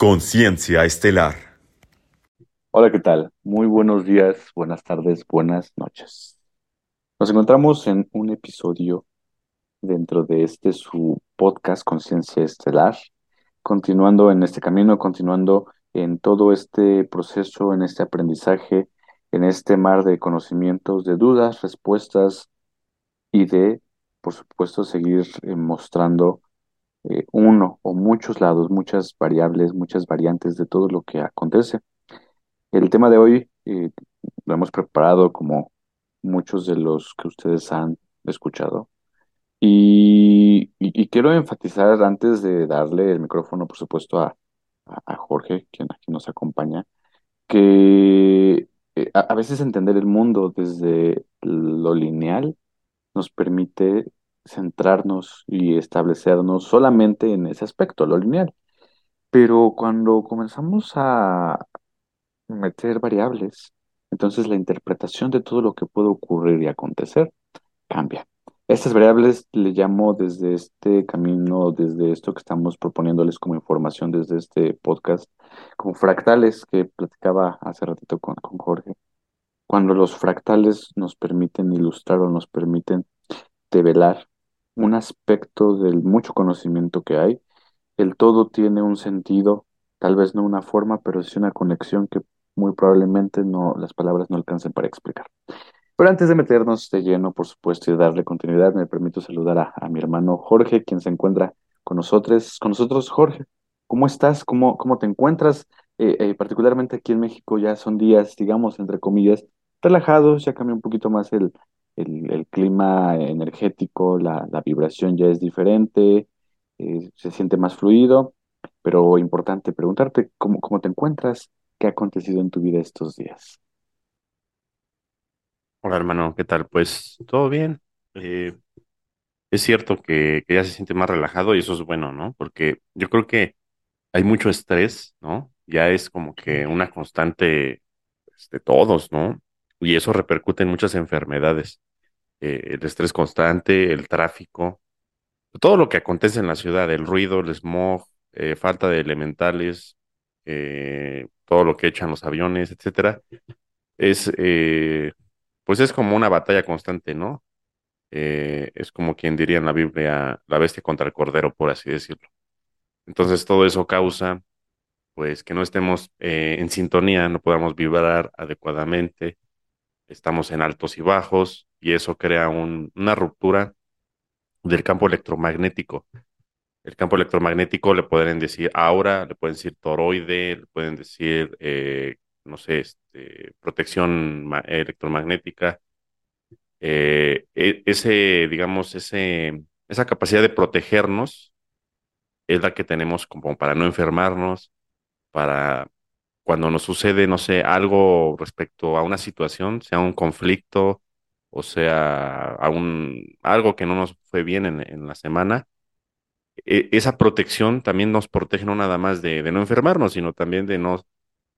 Conciencia Estelar. Hola, ¿qué tal? Muy buenos días, buenas tardes, buenas noches. Nos encontramos en un episodio dentro de este su podcast Conciencia Estelar, continuando en este camino, continuando en todo este proceso, en este aprendizaje, en este mar de conocimientos, de dudas, respuestas y de, por supuesto, seguir eh, mostrando eh, uno o muchos lados, muchas variables, muchas variantes de todo lo que acontece. El tema de hoy eh, lo hemos preparado como muchos de los que ustedes han escuchado. Y, quiero enfatizar antes de darle el micrófono, por supuesto, a Jorge, quien aquí nos acompaña, que eh, a, a veces entender el mundo desde lo lineal nos permite centrarnos y establecernos solamente en ese aspecto, lo lineal. Pero cuando comenzamos a meter variables, entonces la interpretación de todo lo que puede ocurrir y acontecer cambia. Estas variables le llamo desde este camino, desde esto que estamos proponiéndoles como información desde este podcast, como fractales que platicaba hace ratito con, con Jorge. Cuando los fractales nos permiten ilustrar o nos permiten develar un aspecto del mucho conocimiento que hay. El todo tiene un sentido, tal vez no una forma, pero sí una conexión que muy probablemente no, las palabras no alcancen para explicar. Pero antes de meternos de lleno, por supuesto, y darle continuidad, me permito saludar a, a mi hermano Jorge, quien se encuentra con nosotros. Con nosotros, Jorge, ¿cómo estás? ¿Cómo, cómo te encuentras? Eh, eh, particularmente aquí en México ya son días, digamos, entre comillas, relajados, ya cambió un poquito más el, el, clima energético, la, vibración ya es diferente, eh, se siente más fluido, pero importante preguntarte cómo, cómo te encuentras, qué ha acontecido en tu vida estos días. Hola hermano, ¿qué tal? Pues todo bien. Eh, es cierto que, que ya se siente más relajado y eso es bueno, ¿no? Porque yo creo que hay mucho estrés, ¿no? Ya es como que una constante pues, de todos, ¿no? Y eso repercute en muchas enfermedades. Eh, el estrés constante, el tráfico, todo lo que acontece en la ciudad, el ruido, el smog, eh, falta de elementales, eh, todo lo que echan los aviones, etcétera, es, pues es como una batalla constante, ¿no? es como quien diría en la Biblia, la bestia contra el cordero, por así decirlo. Entonces todo eso causa, pues, que no estemos en sintonía, no podamos vibrar adecuadamente, estamos en altos y bajos, y eso crea un- una ruptura del campo electromagnético. El campo electromagnético le pueden decir aura, le pueden decir toroide, le pueden decir, eh, no sé, este, protección ma- electromagnética eh, e- ese, digamos, ese, esa capacidad de protegernos es la que tenemos como para no enfermarnos, para cuando nos sucede, no sé, algo respecto a una situación, sea un conflicto o sea a un, algo que no nos fue bien en, la semana, e- esa protección también nos protege no nada más de, no enfermarnos, sino también de no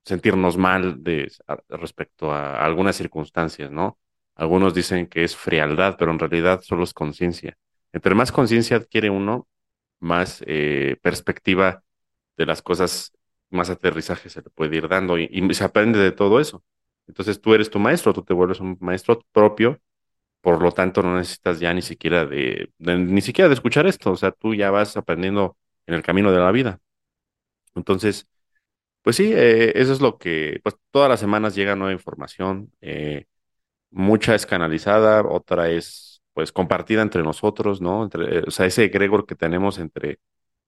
sentirnos mal de, respecto a algunas circunstancias, ¿no? Algunos dicen que es frialdad, pero en realidad solo es conciencia. Entre más conciencia adquiere uno, más eh, perspectiva de las cosas, más aterrizaje se le puede ir dando y, se aprende de todo eso. Entonces tú eres tu maestro, tú te vuelves un maestro propio, por lo tanto no necesitas ya ni siquiera de, de- ni siquiera de escuchar esto, o sea, tú ya vas aprendiendo en el camino de la vida. Entonces, pues sí, eh, eso es lo que, pues todas las semanas llega nueva información, eh, mucha es canalizada, otra es pues compartida entre nosotros, ¿no? Entre, eh, o sea, ese egregor que tenemos entre,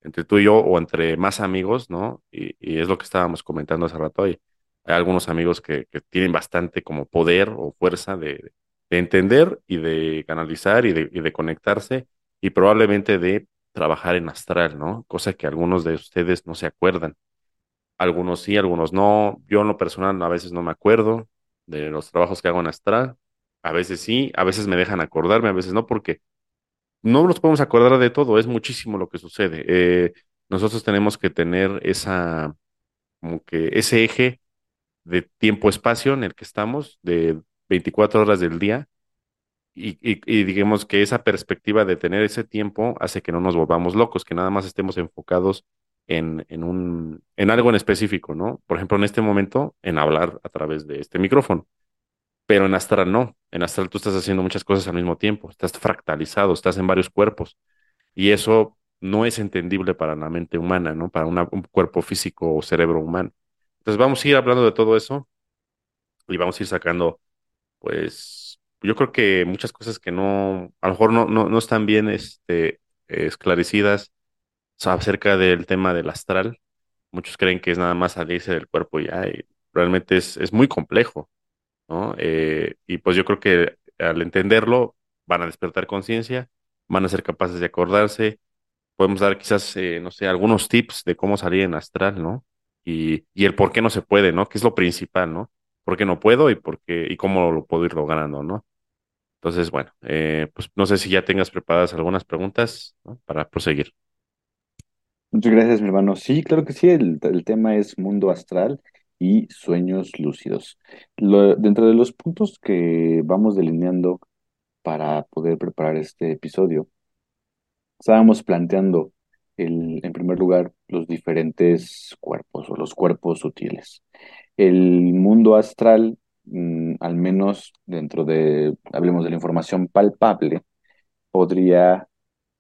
entre tú y yo o entre más amigos, ¿no? Y, es lo que estábamos comentando hace rato. Hay, hay algunos amigos que, tienen bastante como poder o fuerza de, de entender y de canalizar y de, y de conectarse y probablemente de trabajar en astral, ¿no? Cosa que algunos de ustedes no se acuerdan. Algunos sí, algunos no. Yo en lo personal a veces no me acuerdo de los trabajos que hago en Astral. A veces sí, a veces me dejan acordarme, a veces no, porque no nos podemos acordar de todo, es muchísimo lo que sucede. Eh, nosotros tenemos que tener esa, como que ese eje de tiempo-espacio en el que estamos, de 24 horas del día, y, y, y digamos que esa perspectiva de tener ese tiempo hace que no nos volvamos locos, que nada más estemos enfocados en, en un, en algo en específico, ¿no? Por ejemplo, en este momento, en hablar a través de este micrófono. Pero en astral no. En astral tú estás haciendo muchas cosas al mismo tiempo. Estás fractalizado, estás en varios cuerpos. Y eso no es entendible para la mente humana, ¿no? Para un cuerpo físico o cerebro humano. Entonces vamos a ir hablando de todo eso y vamos a ir sacando, pues, yo creo que muchas cosas que no, a lo mejor no, no, no están bien este, esclarecidas acerca del tema del astral. Muchos creen que es nada más salirse del cuerpo ya, y realmente es, es muy complejo, ¿no? Eh, y pues yo creo que al entenderlo van a despertar conciencia, van a ser capaces de acordarse podemos dar quizás, eh, no sé, algunos tips de cómo salir en astral, ¿no? Y, y el por qué no se puede, ¿no? Que es lo principal, ¿no? ¿Por qué no puedo y por qué, y cómo lo puedo ir logrando, ¿no? Entonces, bueno, eh, pues no sé si ya tengas preparadas algunas preguntas. Para proseguir. Muchas gracias, mi hermano. Sí, claro que sí, el, el tema es mundo astral y sueños lúcidos. Dentro de los puntos que vamos delineando para poder preparar este episodio, estábamos planteando el, en primer lugar los diferentes cuerpos o los cuerpos sutiles. El mundo astral, mm, al menos dentro de, hablemos de la información palpable, podría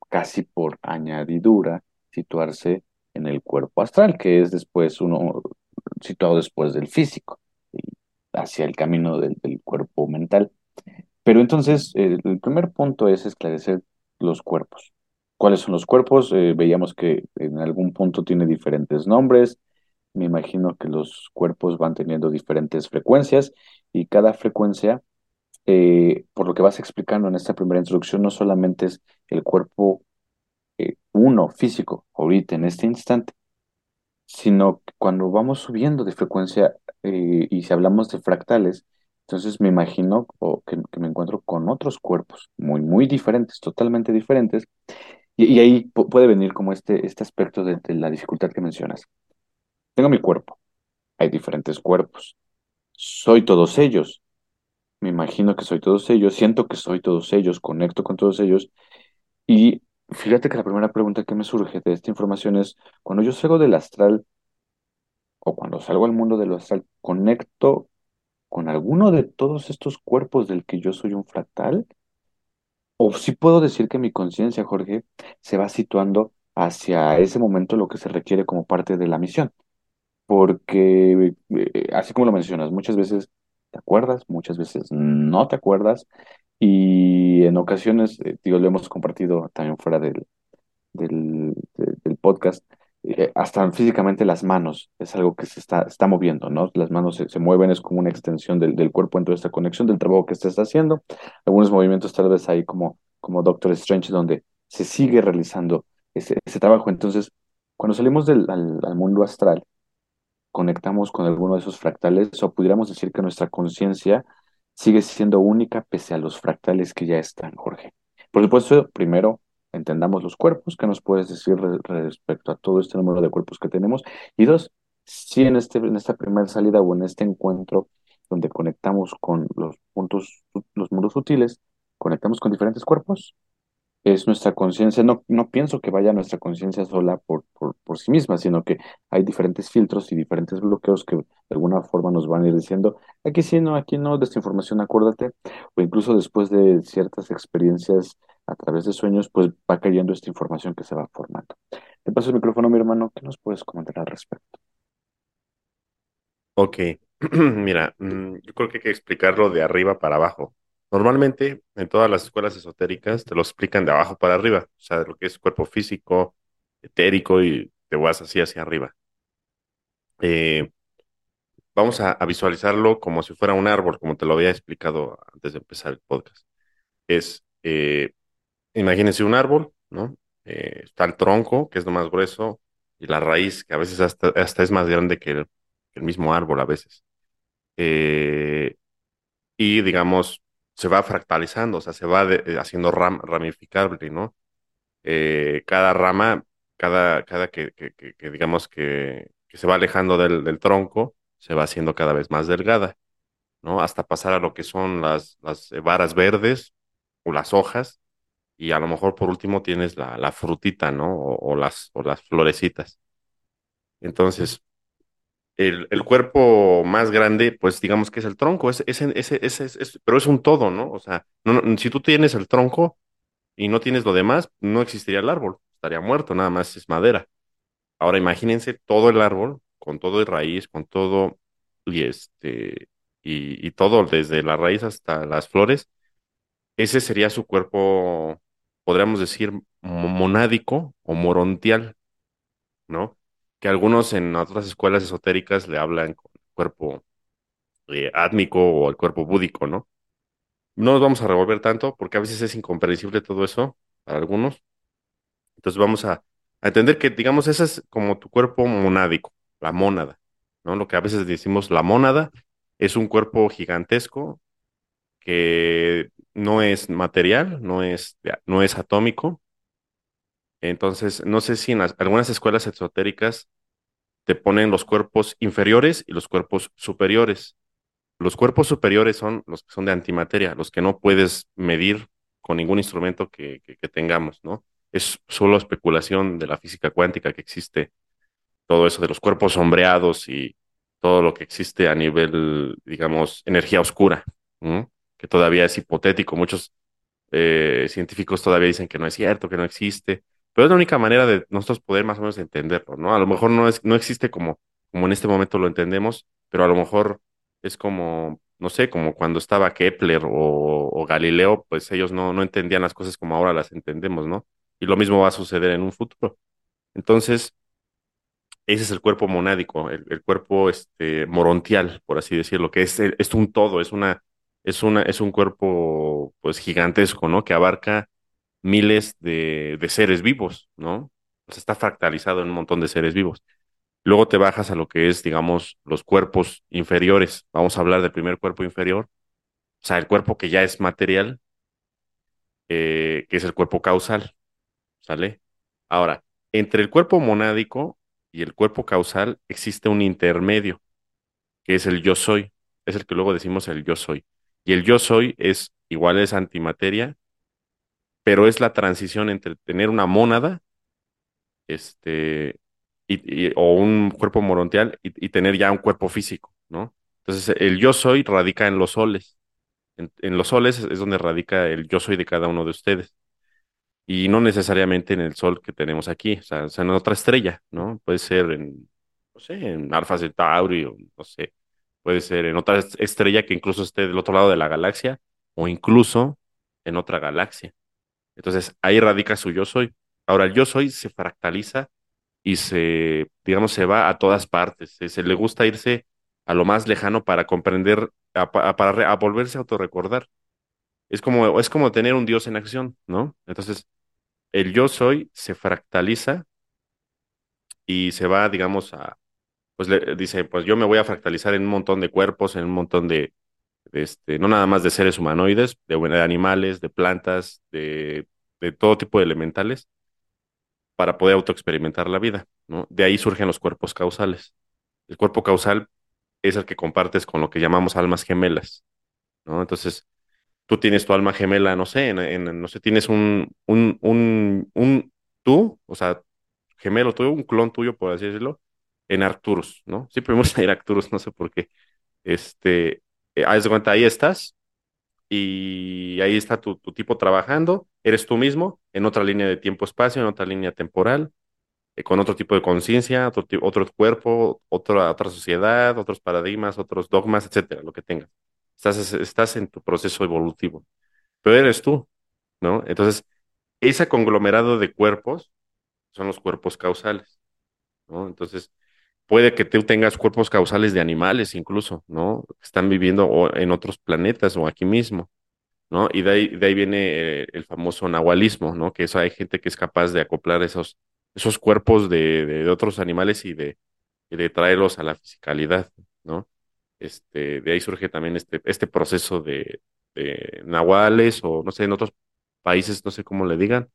casi por añadidura situarse en el cuerpo astral, que es después uno situado después del físico, hacia el camino del, cuerpo mental. Pero entonces, el, el primer punto es esclarecer los cuerpos. ¿Cuáles son los cuerpos? Eh, veíamos que en algún punto tiene diferentes nombres. Me imagino que los cuerpos van teniendo diferentes frecuencias y cada frecuencia, eh, por lo que vas explicando en esta primera introducción, no solamente es el cuerpo eh, uno físico, ahorita en este instante, sino cuando vamos subiendo de frecuencia eh, y si hablamos de fractales, entonces me imagino o que, me encuentro con otros cuerpos muy, muy diferentes, totalmente diferentes, y, ahí pu- puede venir como este, este aspecto de la dificultad que mencionas. Tengo mi cuerpo, hay diferentes cuerpos, soy todos ellos, me imagino que soy todos ellos, siento que soy todos ellos, conecto con todos ellos, y fíjate que la primera pregunta que me surge de esta información es, cuando yo salgo del astral, o cuando salgo al mundo de lo astral, conecto con alguno de todos estos cuerpos del que yo soy un fractal, o sí puedo decir que mi conciencia, Jorge, se va situando hacia ese momento lo que se requiere como parte de la misión, porque eh, así como lo mencionas, muchas veces te acuerdas, muchas veces no te acuerdas, y en ocasiones, eh, digo, lo hemos compartido también fuera del, del, de- del podcast, eh, hasta físicamente las manos es algo que se está, está moviendo, ¿no? Las manos se, se mueven, es como una extensión del, del cuerpo en toda esta conexión del trabajo que estés haciendo. Algunos movimientos tal vez ahí como, como Doctor Strange, donde se sigue realizando ese, trabajo. Entonces, cuando salimos del, al mundo astral, conectamos con alguno de esos fractales o pudiéramos decir que nuestra conciencia sigue siendo única pese a los fractales que ya están, Jorge. Por supuesto, primero entendamos los cuerpos, ¿qué nos puedes decir re- respecto a todo este número de cuerpos que tenemos? Y dos, si en este, en esta primera salida o en este encuentro donde conectamos con los puntos, los mundos sutiles, conectamos con diferentes cuerpos, es nuestra conciencia, no, no pienso que vaya nuestra conciencia sola por, por, por sí misma, sino que hay diferentes filtros y diferentes bloqueos que de alguna forma nos van a ir diciendo, aquí sí, no, aquí no, de esta información acuérdate, o incluso después de ciertas experiencias a través de sueños, pues va cayendo esta información que se va formando. Te paso el micrófono, mi hermano, ¿qué nos puedes comentar al respecto? Ok, mira, mm, yo creo que hay que explicarlo de arriba para abajo. Normalmente en todas las escuelas esotéricas te lo explican de abajo para arriba, o sea, lo que es cuerpo físico, etérico y te vas así hacia arriba. Eh, vamos a, visualizarlo como si fuera un árbol, como te lo había explicado antes de empezar el podcast. Es, eh, imagínense un árbol, ¿no? Eh, está el tronco, que es lo más grueso, y la raíz, que a veces hasta, hasta es más grande que el, que el mismo árbol a veces. Eh, y digamos, se va fractalizando, o sea, se va eh, haciendo ram- ramificable, ¿no? Eh, cada rama, cada, cada que, digamos que, se va alejando del, tronco, se va haciendo cada vez más delgada, ¿no? Hasta pasar a lo que son las, eh, varas verdes o las hojas, y a lo mejor por último tienes la, la frutita, ¿no? O las florecitas. Entonces, el, el cuerpo más grande, pues digamos que es el tronco, es, ese, es, es- pero es un todo, ¿no? O sea, si tú tienes el tronco y no tienes lo demás, no existiría el árbol, estaría muerto, nada más es madera. Ahora imagínense todo el árbol, con todo de raíz, con todo, y este, y, y todo, desde la raíz hasta las flores, ese sería su cuerpo, podríamos decir, mo- monádico o morontial, ¿no? Que algunos en otras escuelas esotéricas le hablan con cuerpo eh, átmico o el cuerpo búdico, ¿no? No nos vamos a revolver tanto porque a veces es incomprensible todo eso para algunos. Entonces vamos a, a entender que, digamos, ese es como tu cuerpo monádico, la mónada, ¿no? Lo que a veces decimos la mónada es un cuerpo gigantesco que no es material, no es, no es atómico. Entonces, no sé si en algunas escuelas esotéricas te ponen los cuerpos inferiores y los cuerpos superiores. Los cuerpos superiores son los que son de antimateria, los que no puedes medir con ningún instrumento que, tengamos, ¿no? Es solo especulación de la física cuántica que existe todo eso de los cuerpos sombreados y todo lo que existe a nivel, digamos, energía oscura. Que todavía es hipotético. Muchos eh, científicos todavía dicen que no es cierto, que no existe, pero es la única manera de nosotros poder más o menos entenderlo, ¿no? A lo mejor no es, no existe como, como en este momento lo entendemos, pero a lo mejor es como, no sé, como cuando estaba Kepler o, Galileo, pues ellos no, no entendían las cosas como ahora las entendemos, ¿no? Y lo mismo va a suceder en un futuro. Entonces, ese es el cuerpo monádico, el, el cuerpo este, morontial, por así decirlo, que es, es un todo, es una, es una, es un cuerpo pues gigantesco, ¿no? Que abarca miles de, seres vivos, ¿no? O sea, está fractalizado en un montón de seres vivos. Luego te bajas a lo que es, digamos, los cuerpos inferiores. Vamos a hablar del primer cuerpo inferior, o sea, el cuerpo que ya es material, eh, que es el cuerpo causal, ¿sale? Ahora, entre el cuerpo monádico y el cuerpo causal existe un intermedio, que es el yo soy, es el que luego decimos el yo soy. Y el yo soy es igual es antimateria, pero es la transición entre tener una mónada, este, y, o un cuerpo morontial y, tener ya un cuerpo físico, ¿no? Entonces, el yo soy radica en los soles. En, los soles es donde radica el yo soy de cada uno de ustedes. y no necesariamente en el Sol que tenemos aquí, o sea, en otra estrella, ¿no? Puede ser en, no sé, en Alpha Centauri, no sé, puede ser en otra est- estrella que incluso esté del otro lado de la galaxia, o incluso en otra galaxia. Entonces, ahí radica su yo soy. Ahora, el yo soy se fractaliza y se, digamos, se va a todas partes. Se, le gusta irse a lo más lejano para comprender, a, pa- a- para a volverse a autorrecordar. Es como, es como tener un Dios en acción, ¿no? Entonces, el yo soy se fractaliza y se va, digamos, a, pues le dice, pues yo me voy a fractalizar en un montón de cuerpos, en un montón de este, no nada más de seres humanoides, de, de animales, de plantas, de, todo tipo de elementales, para poder autoexperimentar la vida, ¿no? De ahí surgen los cuerpos causales. El cuerpo causal es el que compartes con lo que llamamos almas gemelas, ¿no? Entonces, tú tienes tu alma gemela, no sé, en- no sé, tienes un, un, un, un tú, o sea, gemelo tuyo, un clon tuyo, por así decirlo, en Arcturus, ¿no? Siempre me gusta ir a Arcturus, no sé por qué. Este, eh, ahí estás y ahí está tu, tipo trabajando, eres tú mismo, en otra línea de tiempo-espacio, en otra línea temporal, eh, con otro tipo de conciencia, otro, otro cuerpo, otra, otra sociedad, otros paradigmas, otros dogmas, etcétera, lo que tengas. Estás, estás en tu proceso evolutivo, pero eres tú, ¿no? Entonces, ese conglomerado de cuerpos son los cuerpos causales, ¿no? Entonces, puede que tú tengas cuerpos causales de animales incluso, ¿no? Están viviendo en otros planetas o aquí mismo, ¿no? Y de ahí, de ahí viene eh, el famoso nahualismo, ¿no? Que eso hay gente que es capaz de acoplar esos, esos cuerpos de, de, otros animales y de, de traerlos a la fisicalidad, ¿no? Este, de ahí surge también este, este proceso de, nahuales o no sé, en otros países, no sé cómo le digan,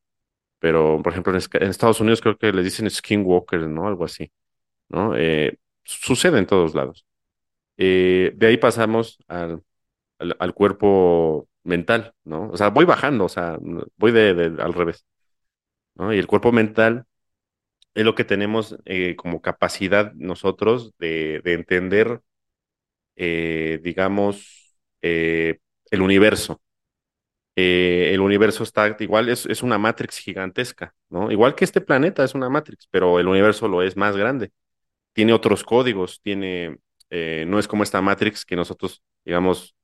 pero por ejemplo en, Estados Unidos creo que les dicen skinwalkers, ¿no? Algo así, ¿no? Eh, sucede en todos lados. Eh, de ahí pasamos al, al, cuerpo mental, ¿no? O sea, voy bajando, o sea, voy de, al revés. Y el cuerpo mental es lo que tenemos eh, como capacidad nosotros de, de entender, digamos, el universo. El universo está igual, es, es una matrix gigantesca, ¿no? Igual que este planeta es una matrix, pero el universo lo es más grande. Tiene otros códigos, tiene, eh, no es como esta matrix que nosotros, digamos,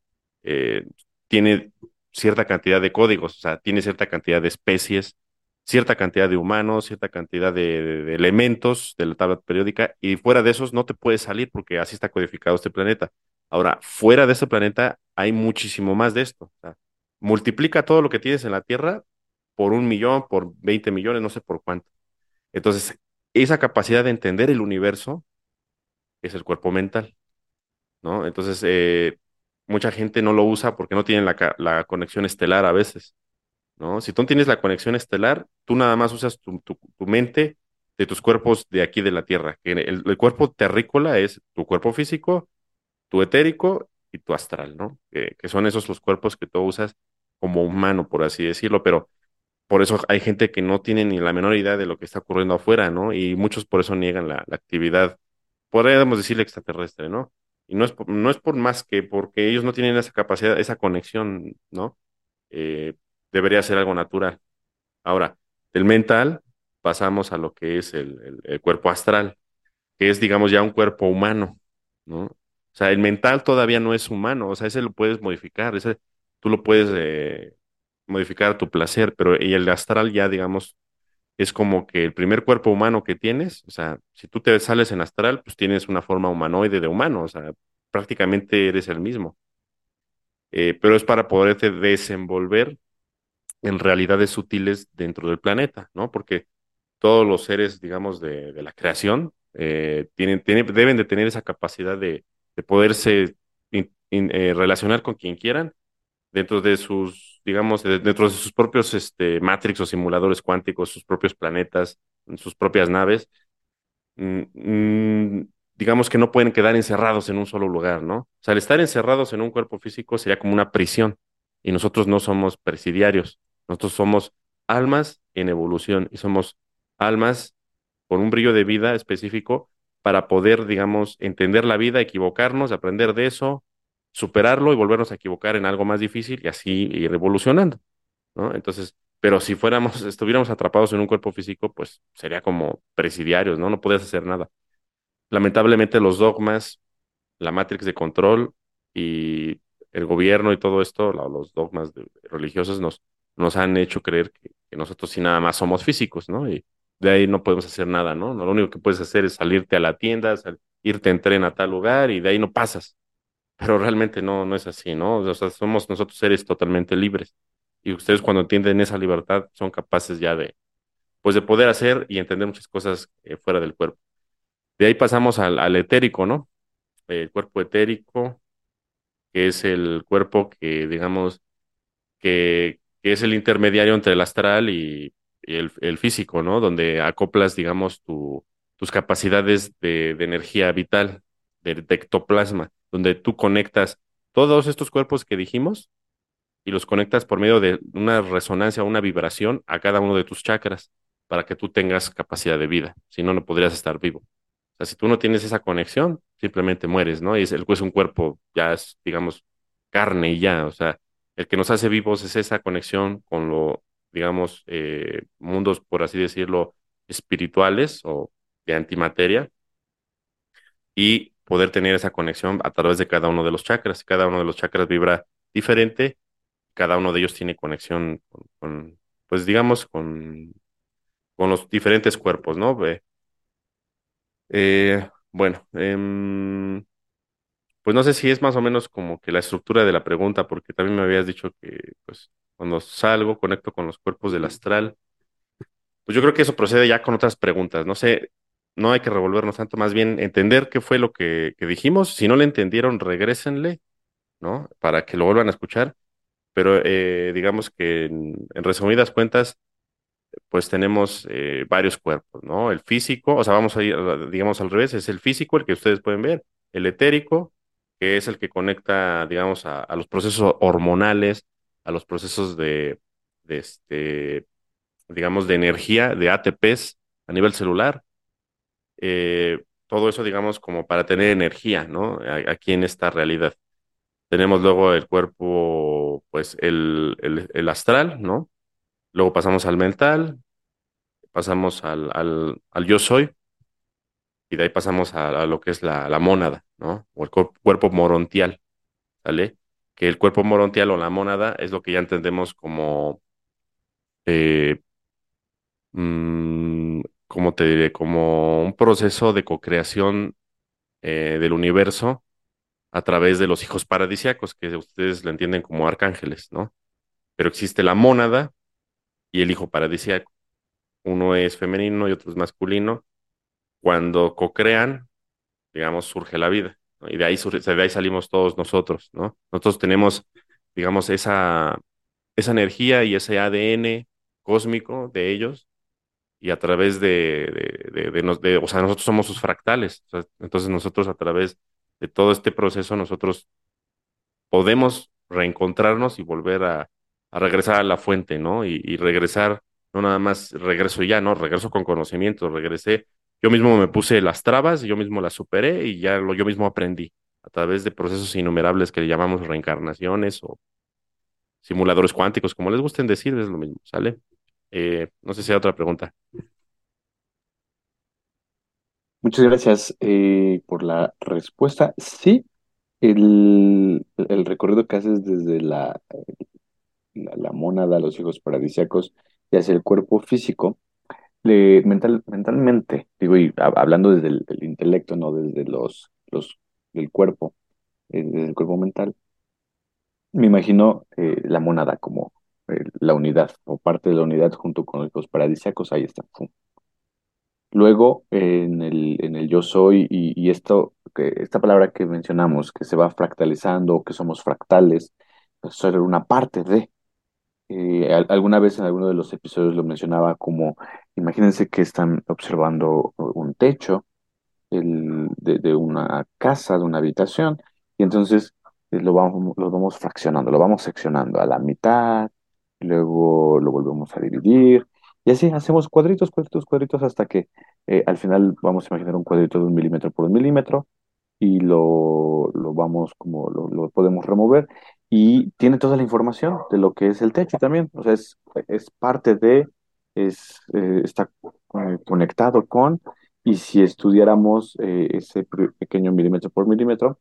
eh, tiene cierta cantidad de códigos, o sea, tiene cierta cantidad de especies, cierta cantidad de humanos, cierta cantidad de, elementos de la tabla periódica, y fuera de esos no te puedes salir porque así está codificado este planeta. Ahora, fuera de este planeta hay muchísimo más de esto. O sea, multiplica todo lo que tienes en la Tierra por un millón, por 20 millones, no sé por cuánto. Entonces, esa capacidad de entender el universo es el cuerpo mental. ¿no? Entonces, eh, mucha gente no lo usa porque no tienen la, la conexión estelar a veces, ¿no? Si tú no tienes la conexión estelar, tú nada más usas tu, tu- mente de tus cuerpos de aquí de la Tierra, el, cuerpo terrícola es tu cuerpo físico, tu etérico y tu astral, ¿no? Que son esos los cuerpos que tú usas como humano, por así decirlo, pero por eso hay gente que no tiene ni la menor idea de lo que está ocurriendo afuera, ¿no? Y muchos por eso niegan la, actividad, podríamos decirle extraterrestre, ¿no? Y no es por, no es por más que porque ellos no tienen esa capacidad, esa conexión, ¿no? Eh, debería ser algo natural. Ahora, del mental pasamos a lo que es el cuerpo astral, que es, digamos, ya un cuerpo humano, ¿no? O sea, el mental todavía no es humano, o sea, ese lo puedes modificar, ese tú lo puedes eh, modificar tu placer, pero y el astral ya, digamos, es como que el primer cuerpo humano que tienes, o sea, si tú te sales en astral, pues tienes una forma humanoide de humano, o sea, prácticamente eres el mismo, Eh, pero es para poderte desenvolver en realidades sutiles dentro del planeta, ¿no? Porque todos los seres, digamos, de, de la creación eh, tienen, tienen- deben de tener esa capacidad de, de poderse eh, relacionar con quien quieran dentro de sus, digamos, de- dentro de sus propios este, matrix o simuladores cuánticos, sus propios planetas, sus propias naves, mm, mm, digamos que no pueden quedar encerrados en un solo lugar, ¿no? O sea, al estar encerrados en un cuerpo físico sería como una prisión y nosotros no somos presidiarios, nosotros somos almas en evolución y somos almas con un brillo de vida específico para poder, digamos, entender la vida, equivocarnos, aprender de eso, superarlo y volvernos a equivocar en algo más difícil y así ir evolucionando, ¿no? Entonces, pero si fuéramos, estuviéramos atrapados en un cuerpo físico, pues sería como presidiarios, ¿no? No podías hacer nada. Lamentablemente los dogmas, la matrix de control y el gobierno y todo esto, los dogmas de- religiosos nos, han hecho creer que, nosotros sí nada más somos físicos, ¿no? Y de ahí no podemos hacer nada, ¿no? Lo único que puedes hacer es salirte a la tienda, irte en tren a tal lugar y de ahí no pasas. Pero realmente no, no es así, ¿no? O sea, somos nosotros seres totalmente libres. Y ustedes cuando entienden esa libertad son capaces ya de, pues de poder hacer y entender muchas cosas eh, fuera del cuerpo. De ahí pasamos al, al etérico, ¿no? El cuerpo etérico, que es el cuerpo que, digamos, que, es el intermediario entre el astral y, el, el físico, ¿no? Donde acoplas, digamos, tu, tus capacidades de, de energía vital, de, de ectoplasma, donde tú conectas todos estos cuerpos que dijimos y los conectas por medio de una resonancia, una vibración a cada uno de tus chakras para que tú tengas capacidad de vida. Si no, no podrías estar vivo. O sea, si tú no tienes esa conexión, simplemente mueres, ¿no? Y es, es un cuerpo, ya es, digamos, carne y ya. O sea, el que nos hace vivos es esa conexión con lo, digamos, eh, mundos, por así decirlo, espirituales o de antimateria y poder tener esa conexión a través de cada uno de los chakras. Cada uno de los chakras vibra diferente cada uno de ellos tiene conexión con, con, pues digamos, con, con los diferentes cuerpos, ¿no? Eh, eh, bueno, em, pues no sé si es más o menos como que la estructura de la pregunta, porque también me habías dicho que, pues, cuando salgo, conecto con los cuerpos del astral. Pues yo creo que eso procede ya con otras preguntas. No sé, no hay que revolvernos tanto, más bien entender qué fue lo que, dijimos. Si no le entendieron, regrésenle, ¿no? Para que lo vuelvan a escuchar. Pero eh, digamos que en, resumidas cuentas, pues tenemos eh, varios cuerpos, ¿no? El físico, o sea, vamos a ir, digamos, al revés, es el físico, el que ustedes pueden ver, el etérico, que es el que conecta, digamos, a, a los procesos hormonales, a los procesos de, de este, digamos, de energía, de ATPs, a nivel celular. Eh, todo eso, digamos, como para tener energía, ¿no? Aquí en esta realidad. Tenemos luego el cuerpo, pues el, el, astral, ¿no? Luego pasamos al mental, pasamos al, al, yo soy, y de ahí pasamos a, lo que es la, la mónada, ¿no? O el cuer- cuerpo morontial, ¿sale? Que el cuerpo morontial o la mónada es lo que ya entendemos como, eh, mm, ¿cómo te diré? Como un proceso de cocreación eh, del universo a través de los hijos paradisiacos, que ustedes lo entienden como arcángeles, ¿no? Pero existe la mónada y el hijo paradisiaco. Uno es femenino y otro es masculino. Cuando cocrean, digamos, surge la vida. Y de ahí, de ahí salimos todos nosotros, ¿no? Nosotros tenemos, digamos, esa, esa energía y ese ADN cósmico de ellos y a través de, de, de, o sea, nosotros somos sus fractales. Entonces nosotros a través de todo este proceso, nosotros podemos reencontrarnos y volver a, regresar a la fuente, ¿no? Y, y regresar, no nada más regreso ya, ¿no? Regreso con conocimiento, regresé, yo mismo me puse las trabas, yo mismo las superé y ya lo, yo mismo aprendí a través de procesos innumerables que le llamamos reencarnaciones o simuladores cuánticos, como les gusten decir, es lo mismo, ¿sale? Eh, no sé si hay otra pregunta. Muchas gracias eh, por la respuesta. Sí, el, el recorrido que haces desde la, la, la los hijos paradisíacos y hacia el cuerpo físico, le- mental, mentalmente, digo, y hab- hablando desde el, el intelecto, no desde los, los, el cuerpo, eh, desde el cuerpo mental, me imagino la mónada como la unidad o parte de la unidad junto con los paradisíacos, ahí está. Luego, en el, en el yo soy y, esto, que, esta palabra que mencionamos, que se va fractalizando, que somos fractales, pues ser una parte de. Eh, al- alguna vez en alguno de los episodios lo mencionaba como, imagínense que están observando un techo el, de, de una casa, de una habitación, y entonces eh, lo vamos, lo vamos fraccionando, lo vamos seccionando a la mitad, luego lo volvemos a dividir, y así hacemos cuadritos, cuadritos, cuadritos, hasta que eh, al final vamos a imaginar un cuadrito de un milímetro por un milímetro, y lo, lo vamos como, lo, lo podemos remover, y tiene toda la información de lo que es el techo también, o sea, es, es parte de, es, eh, está eh, conectado con y si estudiáramos ese pequeño milímetro por milímetro,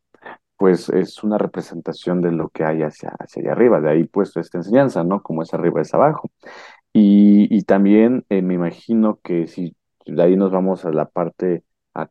pues es una representación de lo que hay hacia, hacia allá arriba. De ahí pues esta enseñanza, ¿no? Como es arriba es abajo. Y, y también eh, me imagino que si de ahí nos vamos a la parte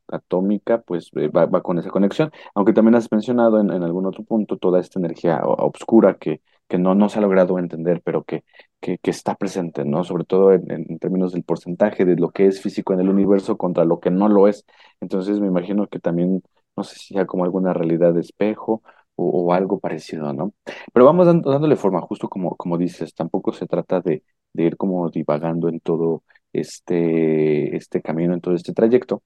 atómica, pues eh, va, va con esa conexión. Aunque también has mencionado en, algún otro punto toda esta energía o- obscura que, que no, no se ha logrado entender, pero que, que, está presente, ¿no? Sobre todo en términos del porcentaje de lo que es físico en el universo contra lo que no lo es. Entonces me imagino que también, no sé si sea como alguna realidad de espejo o, algo parecido, ¿no? Pero vamos dando- dándole forma, justo como, como dices, tampoco se trata de de ir como divagando en todo este, este camino, en todo este trayecto.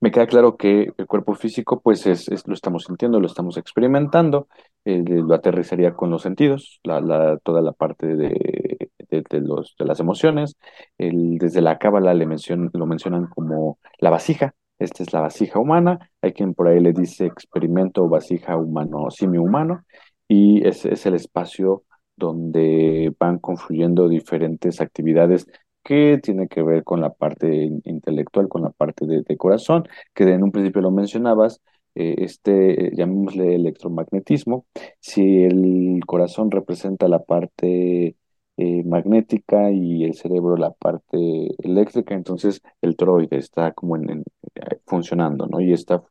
Me queda claro que el cuerpo físico, pues es, es- lo estamos sintiendo, lo estamos experimentando, eh, lo aterrizaría con los sentidos, la, la- toda la parte de, de, los, de las emociones. El, desde la cábala le lo mencionan como la vasija. Esta es la vasija humana. Hay quien por ahí le dice experimento vasija humano, simio humano, y es, es el espacio donde van confluyendo diferentes actividades que tienen que ver con la parte in- intelectual, con la parte de de corazón que en un principio lo mencionabas, eh, este, eh, llamémosle electromagnetismo, si el corazón representa la parte eh, magnética y el cerebro la parte eléctrica, entonces el toroide está como en, en- eh, funcionando, ¿no? Y está,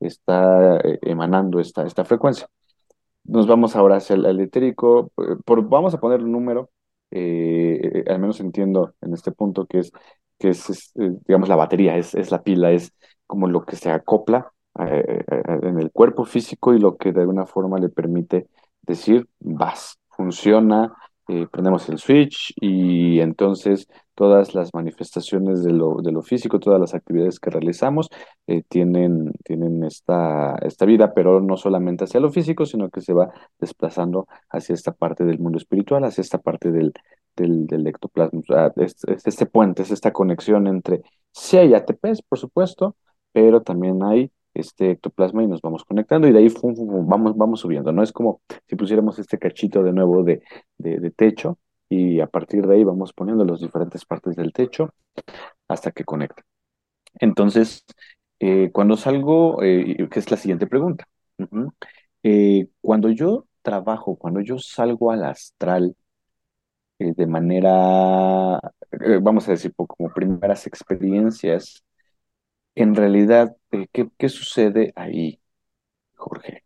está eh, emanando esta, esta frecuencia. Nos vamos ahora hacia el, el etérico. eh, Por, vamos a poner un número, eh, al menos entiendo en este punto que es, que es, es, digamos, la batería, es, es la pila, es como lo que se acopla en el cuerpo físico y lo que de alguna forma le permite decir, vas, funciona, eh, prendemos el switch y entonces todas las manifestaciones de lo, de lo físico, todas las actividades que realizamos, eh, tienen, tienen esta, esta vida, pero no solamente hacia lo físico, sino que se va desplazando hacia esta parte del mundo espiritual, hacia esta parte del, del, del ectoplasma. Es este puente, es esta conexión entre, sí hay ATPs, por supuesto, pero también hay este ectoplasma y nos vamos conectando y de ahí vamos, vamos subiendo. No es como si pusiéramos este cachito de nuevo de, de, techo y a partir de ahí vamos poniendo las diferentes partes del techo hasta que conecta. Entonces, eh, cuando salgo, eh, que es la siguiente pregunta. Eh, cuando yo trabajo, cuando yo salgo al astral eh, de manera, vamos a decir, como primeras experiencias, en realidad, ¿qué, qué sucede ahí, Jorge?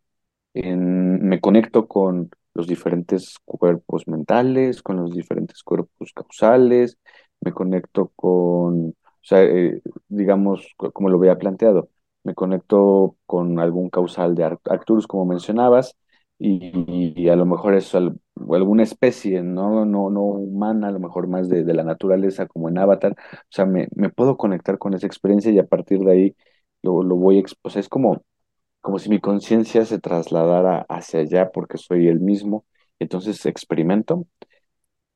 me conecto con los diferentes cuerpos mentales, con los diferentes cuerpos causales, me conecto con, o sea, eh, digamos, co- como lo había planteado, me conecto con algún causal de Ar- Arcturus, como mencionabas, y, a lo mejor es al- alguna especie, ¿no? No, no humana, a lo mejor más de, la naturaleza, como en Avatar, o sea, me puedo conectar con esa experiencia y a partir de ahí lo, lo voy, o sea, es como como si mi conciencia se trasladara hacia allá porque soy el mismo, entonces experimento.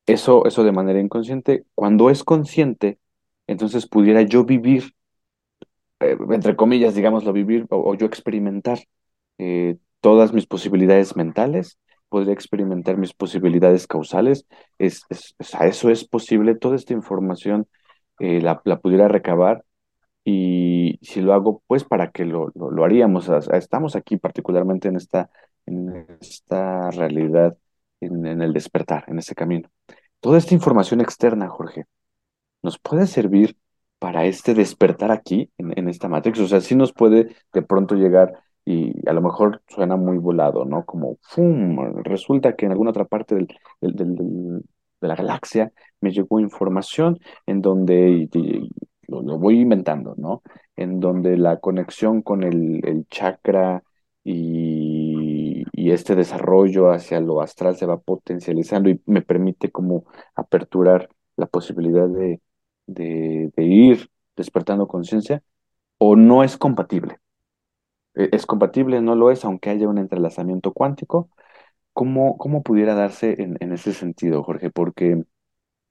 Eso, eso de manera inconsciente. Cuando es consciente, entonces pudiera yo vivir, eh, entre comillas, digámoslo, vivir o, yo experimentar eh, todas mis posibilidades mentales, podría experimentar mis posibilidades causales. Es, es- eso es posible, toda esta información eh, la, la pudiera recabar y si lo hago, pues para qué lo, lo, haríamos. Estamos aquí particularmente en esta, en esta realidad, en, el despertar, en ese camino. Toda esta información externa, Jorge, nos puede servir para este despertar aquí, en, en esta Matrix. O sea, sí nos puede de pronto llegar y a lo mejor suena muy volado, ¿no? Como, ¡fum! Resulta que en alguna otra parte del, del- del- de la galaxia me llegó información en donde, lo, lo voy inventando, ¿no? En donde la conexión con el, el chakra y, y este desarrollo hacia lo astral se va potencializando y me permite como aperturar la posibilidad de de, ir despertando conciencia o no es compatible. E- Es compatible, no lo es, aunque haya un entrelazamiento cuántico. ¿Cómo, cómo pudiera darse en, en ese sentido, Jorge? Porque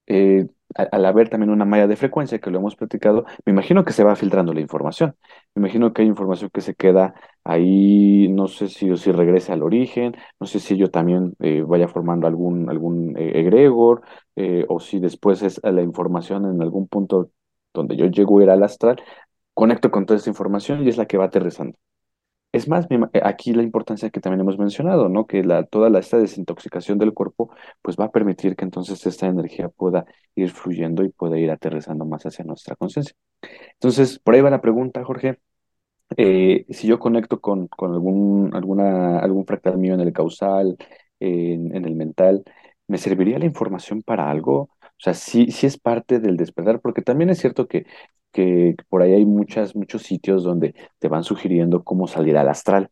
eh, al haber también una malla de frecuencia, que lo hemos platicado, me imagino que se va filtrando la información. Me imagino que hay información que se queda ahí, no sé si o si regrese al origen, no sé si yo también eh, vaya formando algún, algún eh, egregor, eh, o si después es la información en algún punto donde yo llego a ir al astral, conecto con toda esta información y es la que va aterrizando. Es más, eh, aquí la importancia que también hemos mencionado, ¿no? Que toda esta desintoxicación del cuerpo, pues va a permitir que entonces esta energía pueda ir fluyendo y pueda ir aterrizando más hacia nuestra conciencia. Entonces, por ahí va la pregunta, Jorge. Eh, si yo conecto con, con algún, alguna, algún fractal mío en el causal, en, en el mental, ¿me serviría la información para algo? O sea, sí, sí es parte del despertar, porque también es cierto que, que por ahí hay muchas, muchos sitios donde te van sugiriendo cómo salir al astral.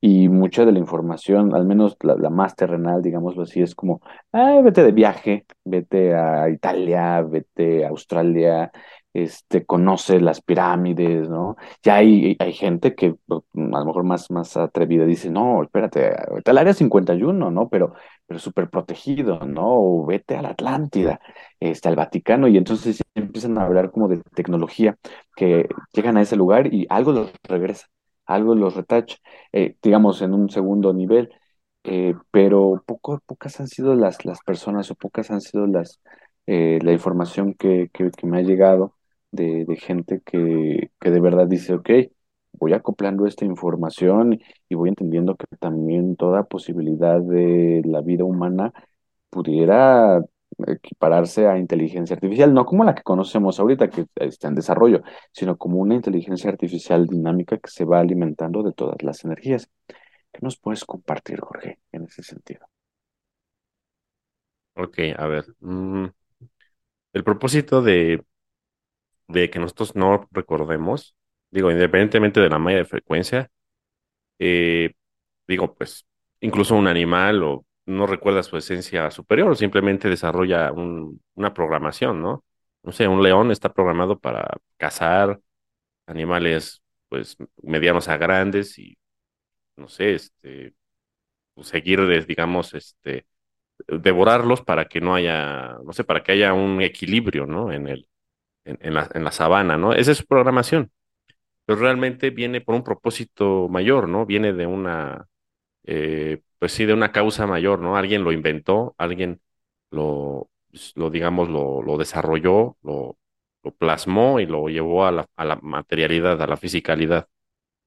Y mucha de la información, al menos la, más terrenal, digámoslo así, es como, "Ay, vete de viaje, vete a Italia, vete a Australia, este, conoce las pirámides, ¿no? Ya hay, hay gente que pues, a lo mejor más, más atrevida dice, no, espérate, al área 51, ¿no? Pero, pero súper protegido, ¿no? O vete a la Atlántida, este, al Vaticano, y entonces empiezan a hablar como de tecnología, que llegan a ese lugar y algo los regresa, algo los retacha, eh, digamos, en un segundo nivel. eh, pero poco, pocas han sido las, las personas o pocas han sido las, eh, la información que, que, que me ha llegado de, de gente que, que de verdad dice, ok, voy acoplando esta información y voy entendiendo que también toda posibilidad de la vida humana pudiera equipararse a inteligencia artificial, no como la que conocemos ahorita, que está en desarrollo, sino como una inteligencia artificial dinámica que se va alimentando de todas las energías. ¿Qué nos puedes compartir, Jorge, en ese sentido? Ok, a ver. mm, el propósito de, de que nosotros no recordemos, digo, independientemente de la malla de frecuencia, eh, digo, pues, incluso un animal o no recuerda su esencia superior o simplemente desarrolla un- una programación, ¿no? No sé, un león está programado para cazar animales, pues, medianos a grandes y, no sé, este, pues, seguir, digamos, este devorarlos para que no haya, no sé, para que haya un equilibrio, ¿no? En el, en la, en la sabana, ¿no? Esa es su programación, pero realmente viene por un propósito mayor, ¿no? Viene de una, eh, pues sí, de una causa mayor, ¿no? Alguien lo inventó, alguien lo, lo digamos, lo, lo desarrolló, lo, lo plasmó y lo llevó a la, a la materialidad, a la fisicalidad,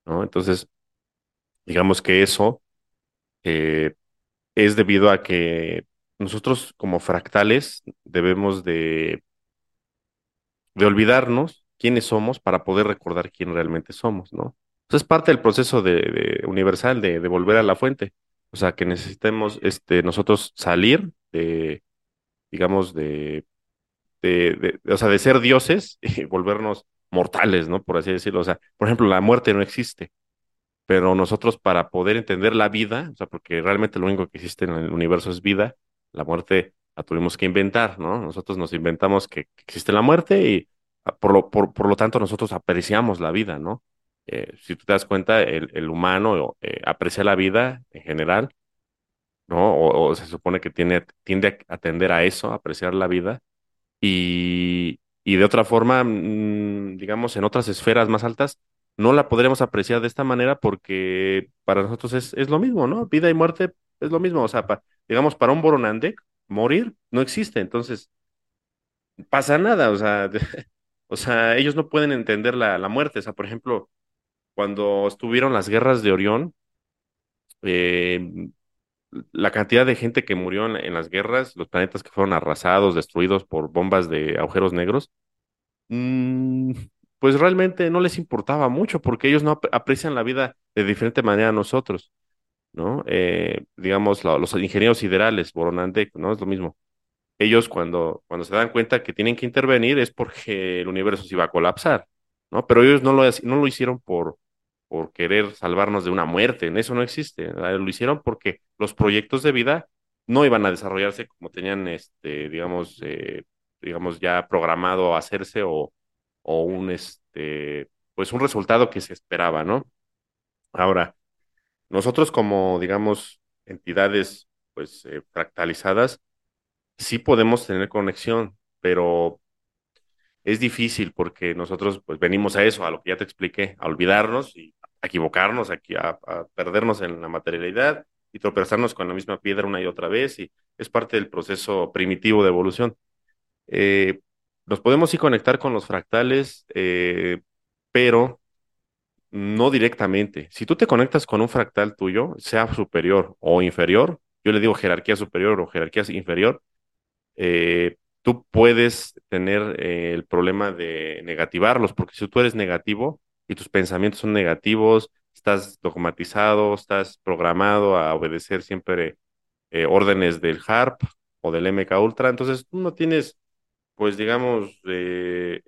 ¿no? Entonces, digamos que eso eh, es debido a que nosotros como fractales debemos de, de olvidarnos quiénes somos para poder recordar quién realmente somos, ¿no? Entonces es parte del proceso de, universal de, volver a la fuente. O sea, que necesitemos este, nosotros salir de, digamos, de, de, o sea, de ser dioses y volvernos mortales, ¿no? Por así decirlo. O sea, por ejemplo, la muerte no existe. Pero nosotros para poder entender la vida, o sea, porque realmente lo único que existe en el universo es vida, la muerte la tuvimos que inventar, ¿no? Nosotros nos inventamos que, existe la muerte y por lo, por, por lo tanto nosotros apreciamos la vida, ¿no? Eh, si tú te das cuenta, el, el humano eh, aprecia la vida en general, ¿no? O, se supone que tiene, tiende a atender a eso, apreciar la vida y, y de otra forma, mm, digamos, en otras esferas más altas, no la podremos apreciar de esta manera porque para nosotros es, es lo mismo, ¿no? Vida y muerte es lo mismo. O sea, digamos, para un Boronandek, morir no existe. Entonces, pasa nada. O sea, o sea, ellos no pueden entender la, la muerte. O sea, por ejemplo, cuando estuvieron las guerras de Orión, eh, la cantidad de gente que murió en, las guerras, los planetas que fueron arrasados, destruidos por bombas de agujeros negros Mm, pues realmente no les importaba mucho porque ellos no ap- aprecian la vida de diferente manera a nosotros, ¿no? Eh, digamos, lo- los ingenieros siderales, Boronandek, ¿no? Es lo mismo. Ellos cuando, cuando se dan cuenta que tienen que intervenir es porque el universo se iba a colapsar, ¿no? Pero ellos no lo, no lo hicieron por, por querer salvarnos de una muerte, en eso no existe. Lo hicieron porque los proyectos de vida no iban a desarrollarse como tenían, este, digamos, eh, digamos, ya programado a hacerse o, o un, este, pues un resultado que se esperaba, ¿no? Ahora, nosotros como, digamos, entidades, pues, eh, fractalizadas, sí podemos tener conexión, pero es difícil porque nosotros pues venimos a eso, a lo que ya te expliqué, a olvidarnos y a equivocarnos, a perdernos en la materialidad y tropezarnos con la misma piedra una y otra vez y es parte del proceso primitivo de evolución. Eh, nos podemos sí conectar con los fractales, eh, pero no directamente. Si tú te conectas con un fractal tuyo, sea superior o inferior, yo le digo jerarquía superior o jerarquía inferior, eh, tú puedes tener eh, el problema de negativarlos, porque si tú eres negativo y tus pensamientos son negativos, estás dogmatizado, estás programado a obedecer siempre eh, órdenes del HARP o del MK Ultra, entonces tú no tienes, pues digamos,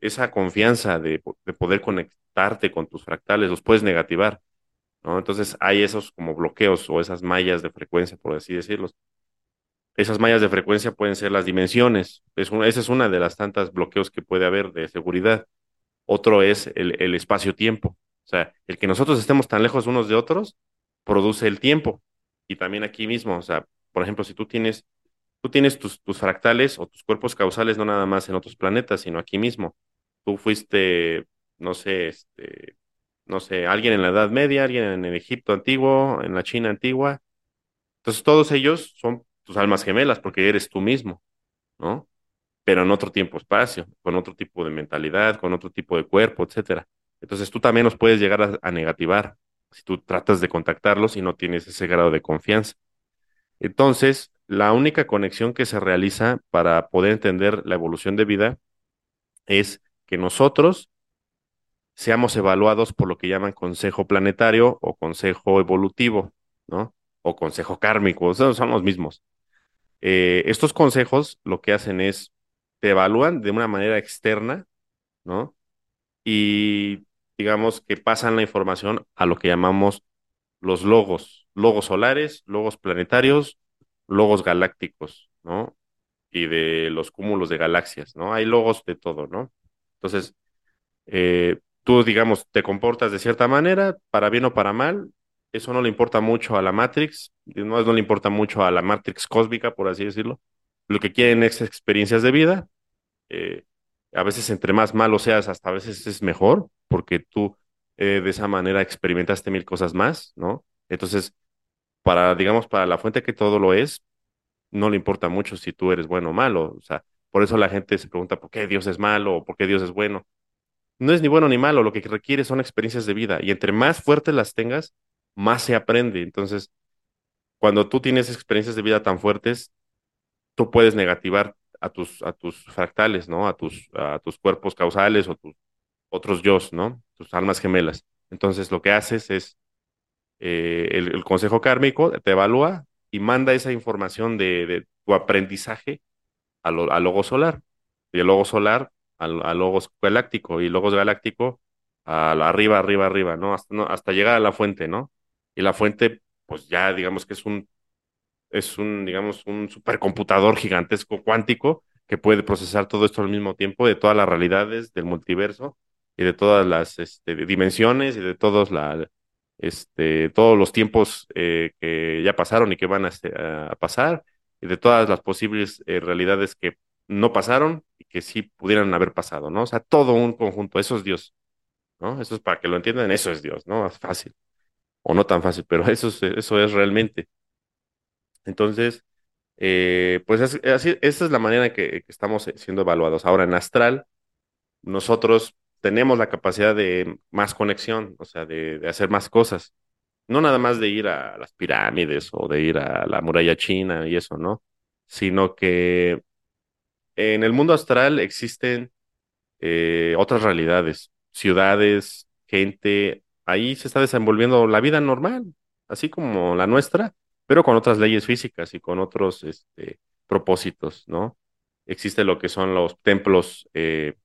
esa confianza de, de poder conectarte con tus fractales, los puedes negativar, ¿no? Entonces hay esos como bloqueos o esas mallas de frecuencia, por así decirlo. Esas mallas de frecuencia pueden ser las dimensiones. Es una, esa es una de las tantas bloqueos que puede haber de seguridad. Otro es el, el espacio-tiempo. O sea, el que nosotros estemos tan lejos unos de otros produce el tiempo. Y también aquí mismo, o sea, por ejemplo, si tú tienes, tú tienes tus, tus fractales o tus cuerpos causales no nada más en otros planetas, sino aquí mismo. Tú fuiste, no sé, este, no sé, alguien en la Edad Media, alguien en el Egipto antiguo, en la China antigua. Entonces todos ellos son tus almas gemelas porque eres tú mismo, ¿no? Pero en otro tiempo-espacio, con otro tipo de mentalidad, con otro tipo de cuerpo, etcétera. Entonces tú también los puedes llegar a, negativar si tú tratas de contactarlos y no tienes ese grado de confianza. Entonces, la única conexión que se realiza para poder entender la evolución de vida es que nosotros seamos evaluados por lo que llaman consejo planetario o consejo evolutivo, ¿no? O consejo kármico, o sea, son los mismos. Eh, estos consejos lo que hacen es te evalúan de una manera externa, ¿no? Y digamos que pasan la información a lo que llamamos los logos, logos solares, logos planetarios, logos galácticos, ¿no? Y de los cúmulos de galaxias, ¿no? Hay logos de todo, ¿no? Entonces, eh, tú, digamos, te comportas de cierta manera, para bien o para mal, eso no le importa mucho a la Matrix, no, no le importa mucho a la Matrix cósmica, por así decirlo. Lo que quieren es experiencias de vida. eh, a veces entre más malo seas, hasta a veces es mejor, porque tú eh, de esa manera experimentaste mil cosas más, ¿no? Entonces, para, digamos, para la fuente que todo lo es, no le importa mucho si tú eres bueno o malo. O sea, por eso la gente se pregunta por qué Dios es malo o por qué Dios es bueno. No es ni bueno ni malo, lo que requiere son experiencias de vida y entre más fuertes las tengas, más se aprende. Entonces, cuando tú tienes experiencias de vida tan fuertes, tú puedes negativar a tus, a tus fractales, ¿no? A tus, a tus cuerpos causales o tus otros yo, ¿no? Tus almas gemelas. Entonces, lo que haces es, eh, el, consejo kármico te evalúa y manda esa información de, de tu aprendizaje al, lo- al logo solar. Y el logo solar al, al logos galáctico. Y logos galáctico a la- arriba, arriba, arriba, ¿no? hasta llegar a la fuente, ¿no? Y la fuente, pues ya digamos que es un es un, digamos, un supercomputador gigantesco cuántico que puede procesar todo esto al mismo tiempo de todas las realidades del multiverso y de todas las este, dimensiones y de todos este, los tiempos eh, que ya pasaron y que van a, a pasar y de todas las posibles eh, realidades que no pasaron y que sí pudieran haber pasado, ¿no? O sea, todo un conjunto, eso es Dios, ¿no? Eso es para que lo entiendan, eso es Dios, ¿no? Es fácil o no tan fácil, pero eso es, eso es realmente. Entonces, eh, pues esa es la manera en que, estamos eh, siendo evaluados. Ahora, en Astral, nosotros tenemos la capacidad de más conexión, o sea, de, de hacer más cosas. No nada más de ir a las pirámides o de ir a la muralla china y eso, ¿no? Sino que en el mundo astral existen eh, otras realidades, ciudades, gente, ahí se está desenvolviendo la vida normal, así como la nuestra, pero con otras leyes físicas y con otros este, propósitos, ¿no? Existe lo que son los templos, eh,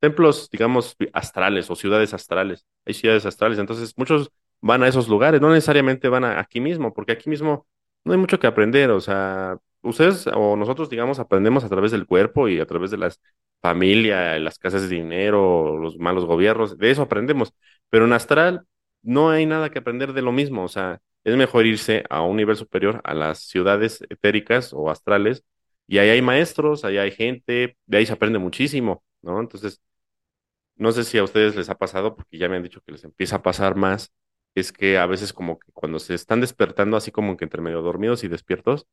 templos, digamos, astrales o ciudades astrales. Hay ciudades astrales, entonces muchos van a esos lugares, no necesariamente van a aquí mismo, porque aquí mismo no hay mucho que aprender, o sea, ustedes o nosotros, digamos, aprendemos a través del cuerpo y a través de las familia, las casas de dinero, los malos gobiernos, de eso aprendemos, pero en astral no hay nada que aprender de lo mismo, o sea, es mejor irse a un nivel superior, a las ciudades etéricas o astrales, y ahí hay maestros, ahí hay gente, de ahí se aprende muchísimo, ¿no? Entonces, no sé si a ustedes les ha pasado, porque ya me han dicho que les empieza a pasar más, es que a veces como que cuando se están despertando así como que entre medio dormidos y despiertos,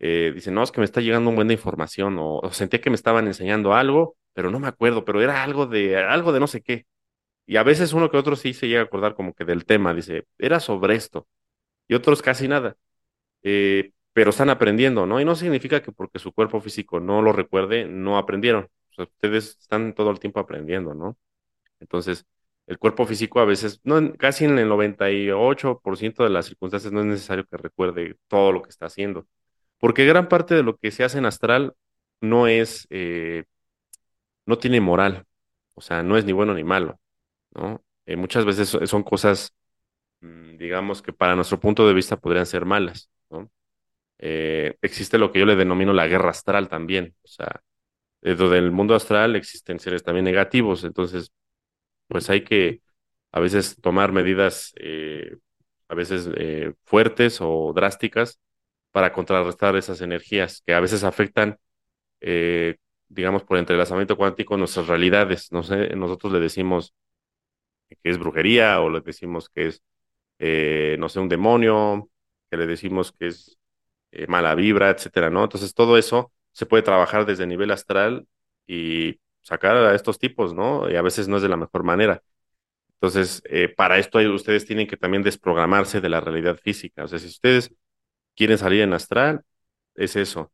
eh, dicen, no, es que me está llegando un buen de información, o, sentía que me estaban enseñando algo, pero no me acuerdo, pero era algo de, algo de no sé qué. Y a veces uno que otro sí se llega a acordar como que del tema, dice, era sobre esto, y otros casi nada, eh, pero están aprendiendo, ¿no? Y no significa que porque su cuerpo físico no lo recuerde, no aprendieron. Ustedes están todo el tiempo aprendiendo, ¿no? Entonces, el cuerpo físico a veces, no, casi en el 98% de las circunstancias no es necesario que recuerde todo lo que está haciendo, porque gran parte de lo que se hace en astral no es, eh, no tiene moral, o sea, no es ni bueno ni malo, ¿no? Eh, muchas veces so- son cosas, mm, digamos, que para nuestro punto de vista podrían ser malas, ¿no? Eh, existe lo que yo le denomino la guerra astral también, o sea, dentro del mundo astral existen seres también negativos, entonces pues hay que a veces tomar medidas a veces fuertes o drásticas para contrarrestar esas energías que a veces afectan, eh, digamos, por entrelazamiento cuántico nuestras realidades. No sé, nosotros le decimos que es brujería o le decimos que es, eh, no sé, un demonio, que le decimos que es eh, mala vibra, etcétera, ¿no? Entonces todo eso se puede trabajar desde el nivel astral y sacar a estos tipos, ¿no? Y a veces no es de la mejor manera. Entonces, para esto ustedes tienen que también desprogramarse de la realidad física. O sea, si ustedes quieren salir en astral, es eso.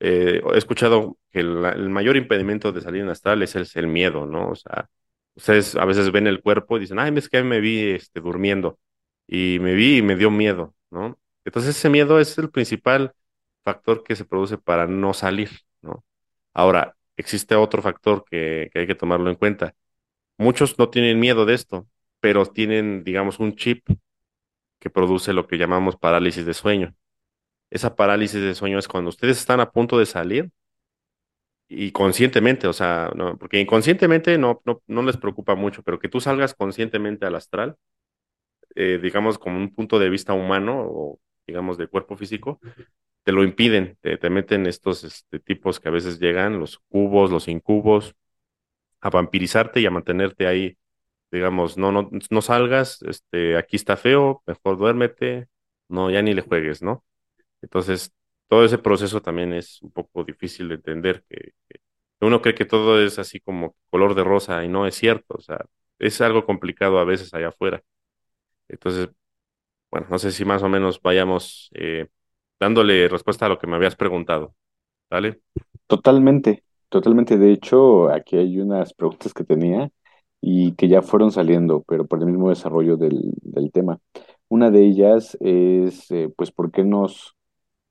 Eh, he escuchado que el, mayor impedimento de salir en astral es el, miedo, ¿no? O sea, ustedes a veces ven el cuerpo y dicen, ay, es que me vi este, durmiendo y me vi y me dio miedo, ¿no? Entonces ese miedo es el principal factor que se produce para no salir, ¿no? Ahora, existe otro factor que hay que tomarlo en cuenta Muchos no tienen miedo de esto, pero tienen, digamos, un chip que produce lo que llamamos parálisis de sueño. Esa parálisis de sueño es cuando ustedes están a punto de salir y conscientemente, o sea, no, porque inconscientemente no, no, no les preocupa mucho, pero que tú salgas conscientemente al astral, eh, digamos, como un punto de vista humano o, digamos, de cuerpo físico, te lo impiden, te, te meten estos este, tipos que a veces llegan, los cubos, los incubos, a vampirizarte y a mantenerte ahí, digamos, no, no, no salgas, este, aquí está feo, mejor duérmete, no, ya ni le juegues, ¿no? Entonces, todo ese proceso también es un poco difícil de entender, que, uno cree que todo es así como color de rosa y no es cierto, o sea, es algo complicado a veces allá afuera. Entonces, bueno, no sé si más o menos vayamos eh, dándole respuesta a lo que me habías preguntado, ¿vale? Totalmente, totalmente. De hecho, aquí hay unas preguntas que tenía y que ya fueron saliendo, pero por el mismo desarrollo del, del tema. Una de ellas es, eh, pues, ¿por qué nos,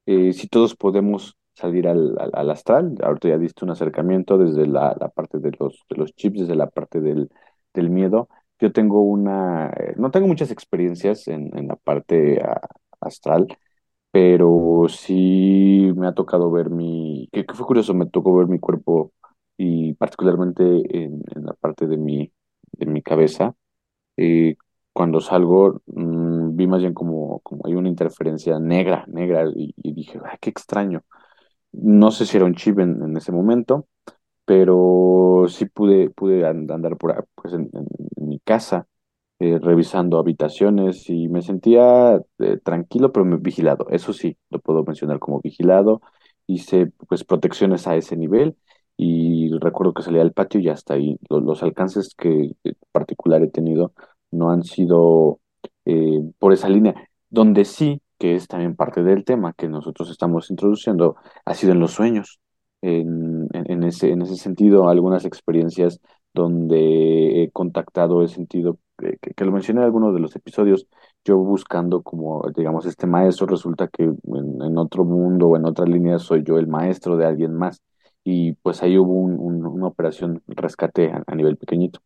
eh, si todos podemos salir al, al, al astral? Ahorita ya diste un acercamiento desde la, la parte de los, de los chips, desde la parte del, del miedo. Yo tengo una, eh, no tengo muchas experiencias en, en la parte ah, astral pero sí me ha tocado ver mi, que, que fue curioso, me tocó ver mi cuerpo y particularmente en, en la parte de mi, de mi cabeza. Eh, cuando salgo, mm, vi más bien como, como hay una interferencia negra, negra, y, dije, "Ay, qué extraño. No sé si era un chip en, en ese momento, pero sí pude, pude and- andar por, pues en, mi casa eh, revisando habitaciones y me sentía eh, tranquilo, pero me- vigilado. Eso sí, lo puedo mencionar como vigilado. Hice pues protecciones a ese nivel y recuerdo que salí al patio y hasta ahí. Lo- Los, alcances que en particular he tenido no han sido eh, por esa línea. Donde sí, que es también parte del tema que nosotros estamos introduciendo, ha sido en los sueños. En, en, ese, en ese sentido, algunas experiencias donde he contactado, he sentido, que, que- lo mencioné en algunos de los episodios, yo buscando como, digamos, este maestro, resulta que en, otro mundo o en otra línea soy yo el maestro de alguien más. Y pues ahí hubo un- un- una operación rescate a nivel pequeñito.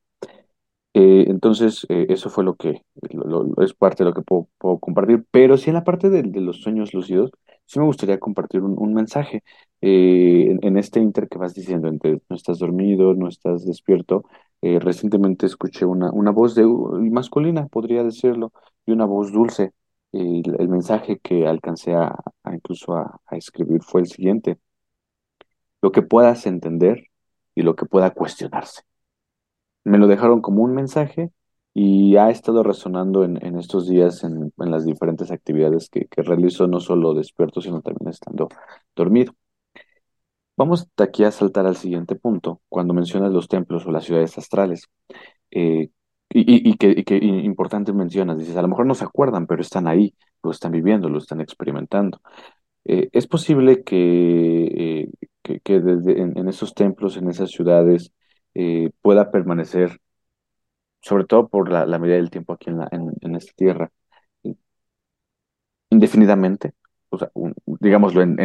Eh, entonces, eh, eso fue lo que lo- lo- es parte de lo que puedo, compartir, pero sí en la parte de, los sueños lúcidos, sí me gustaría compartir un, mensaje eh, en, este inter que vas diciendo, entre no estás dormido, no estás despierto. eh, recientemente escuché una, voz de, masculina, podría decirlo, y una voz dulce. El, el mensaje que alcancé a, incluso a escribir fue el siguiente, lo que puedas entender y lo que pueda cuestionarse. Me lo dejaron como un mensaje y ha estado resonando en, en estos días en, en las diferentes actividades que, que realizo, no solo despierto, sino también estando dormido. Vamos aquí a saltar al siguiente punto, cuando mencionas los templos o las ciudades astrales. Eh, y, y- y que, y que mencionas, dices, a lo mejor no se acuerdan, pero están ahí, lo están viviendo, lo están experimentando. Eh, es posible que, eh, que, que desde en, en esos templos, en esas ciudades, eh, pueda permanecer sobre todo por la, la medida del tiempo aquí en, la, en, esta tierra, indefinidamente, o sea, digámoslo en-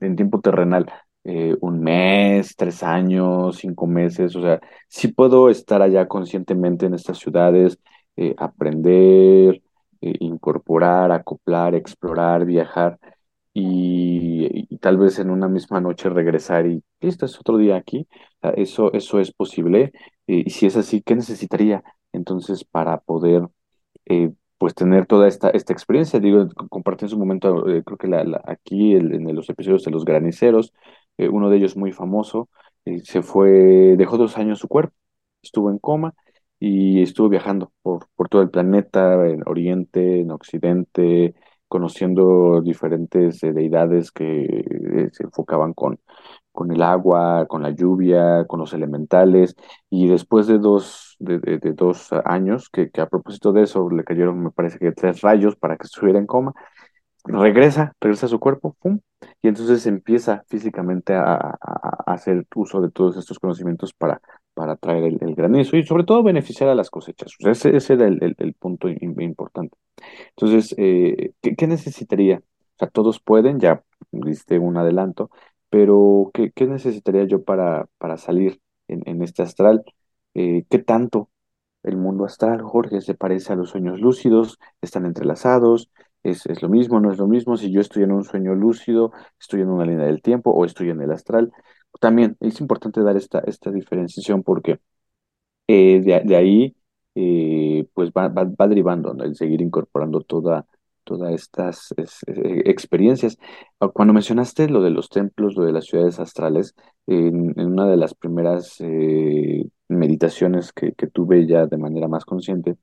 en tiempo terrenal, eh, un mes, tres años, cinco meses, o sea, sí puedo estar allá conscientemente en estas ciudades, eh, aprender, eh, incorporar, acoplar, explorar, viajar. Y, tal vez en una misma noche regresar y listo, es otro día aquí. Sea, eso, eso es posible. Eh, y si es así, ¿qué necesitaría entonces para poder eh, pues tener toda esta, esta experiencia. Digo, compartí en su momento, eh, creo que la, la- aquí el- en los episodios de los graniceros, eh, uno de ellos muy famoso, se fue, dejó dos años su cuerpo, estuvo en coma y estuvo viajando por, por todo el planeta, en Oriente, en Occidente, conociendo diferentes eh, deidades que eh, se enfocaban con, con el agua, con la lluvia, con los elementales. Y después de dos, de, de- dos años, que, que a propósito de eso le cayeron, me parece que tres rayos para que estuviera en coma, regresa, regresa a su cuerpo. Y entonces empieza físicamente a- a hacer uso de todos estos conocimientos para, para traer el, granizo y sobre todo beneficiar a las cosechas. Ese, era el, punto im- importante. Entonces, eh, ¿qué, necesitaría? O sea, todos pueden, ya diste un adelanto, pero ¿qué, necesitaría yo para, para salir en, en este astral? Eh, ¿qué tanto el mundo astral, Jorge, se parece a los sueños lúcidos? ¿Están entrelazados? ¿Es, es lo mismo? ¿No es lo mismo? Si yo estoy en un sueño lúcido, estoy en una línea del tiempo o estoy en el astral. También es importante dar esta, esta diferenciación porque eh, de, ahí eh, pues va, va, va derivando, ¿no? El seguir incorporando toda, todas estas es- eh, experiencias. Ah, Cuando mencionaste lo de los templos, lo de las ciudades astrales, en, una de las primeras meditaciones que, tuve ya de manera más consciente,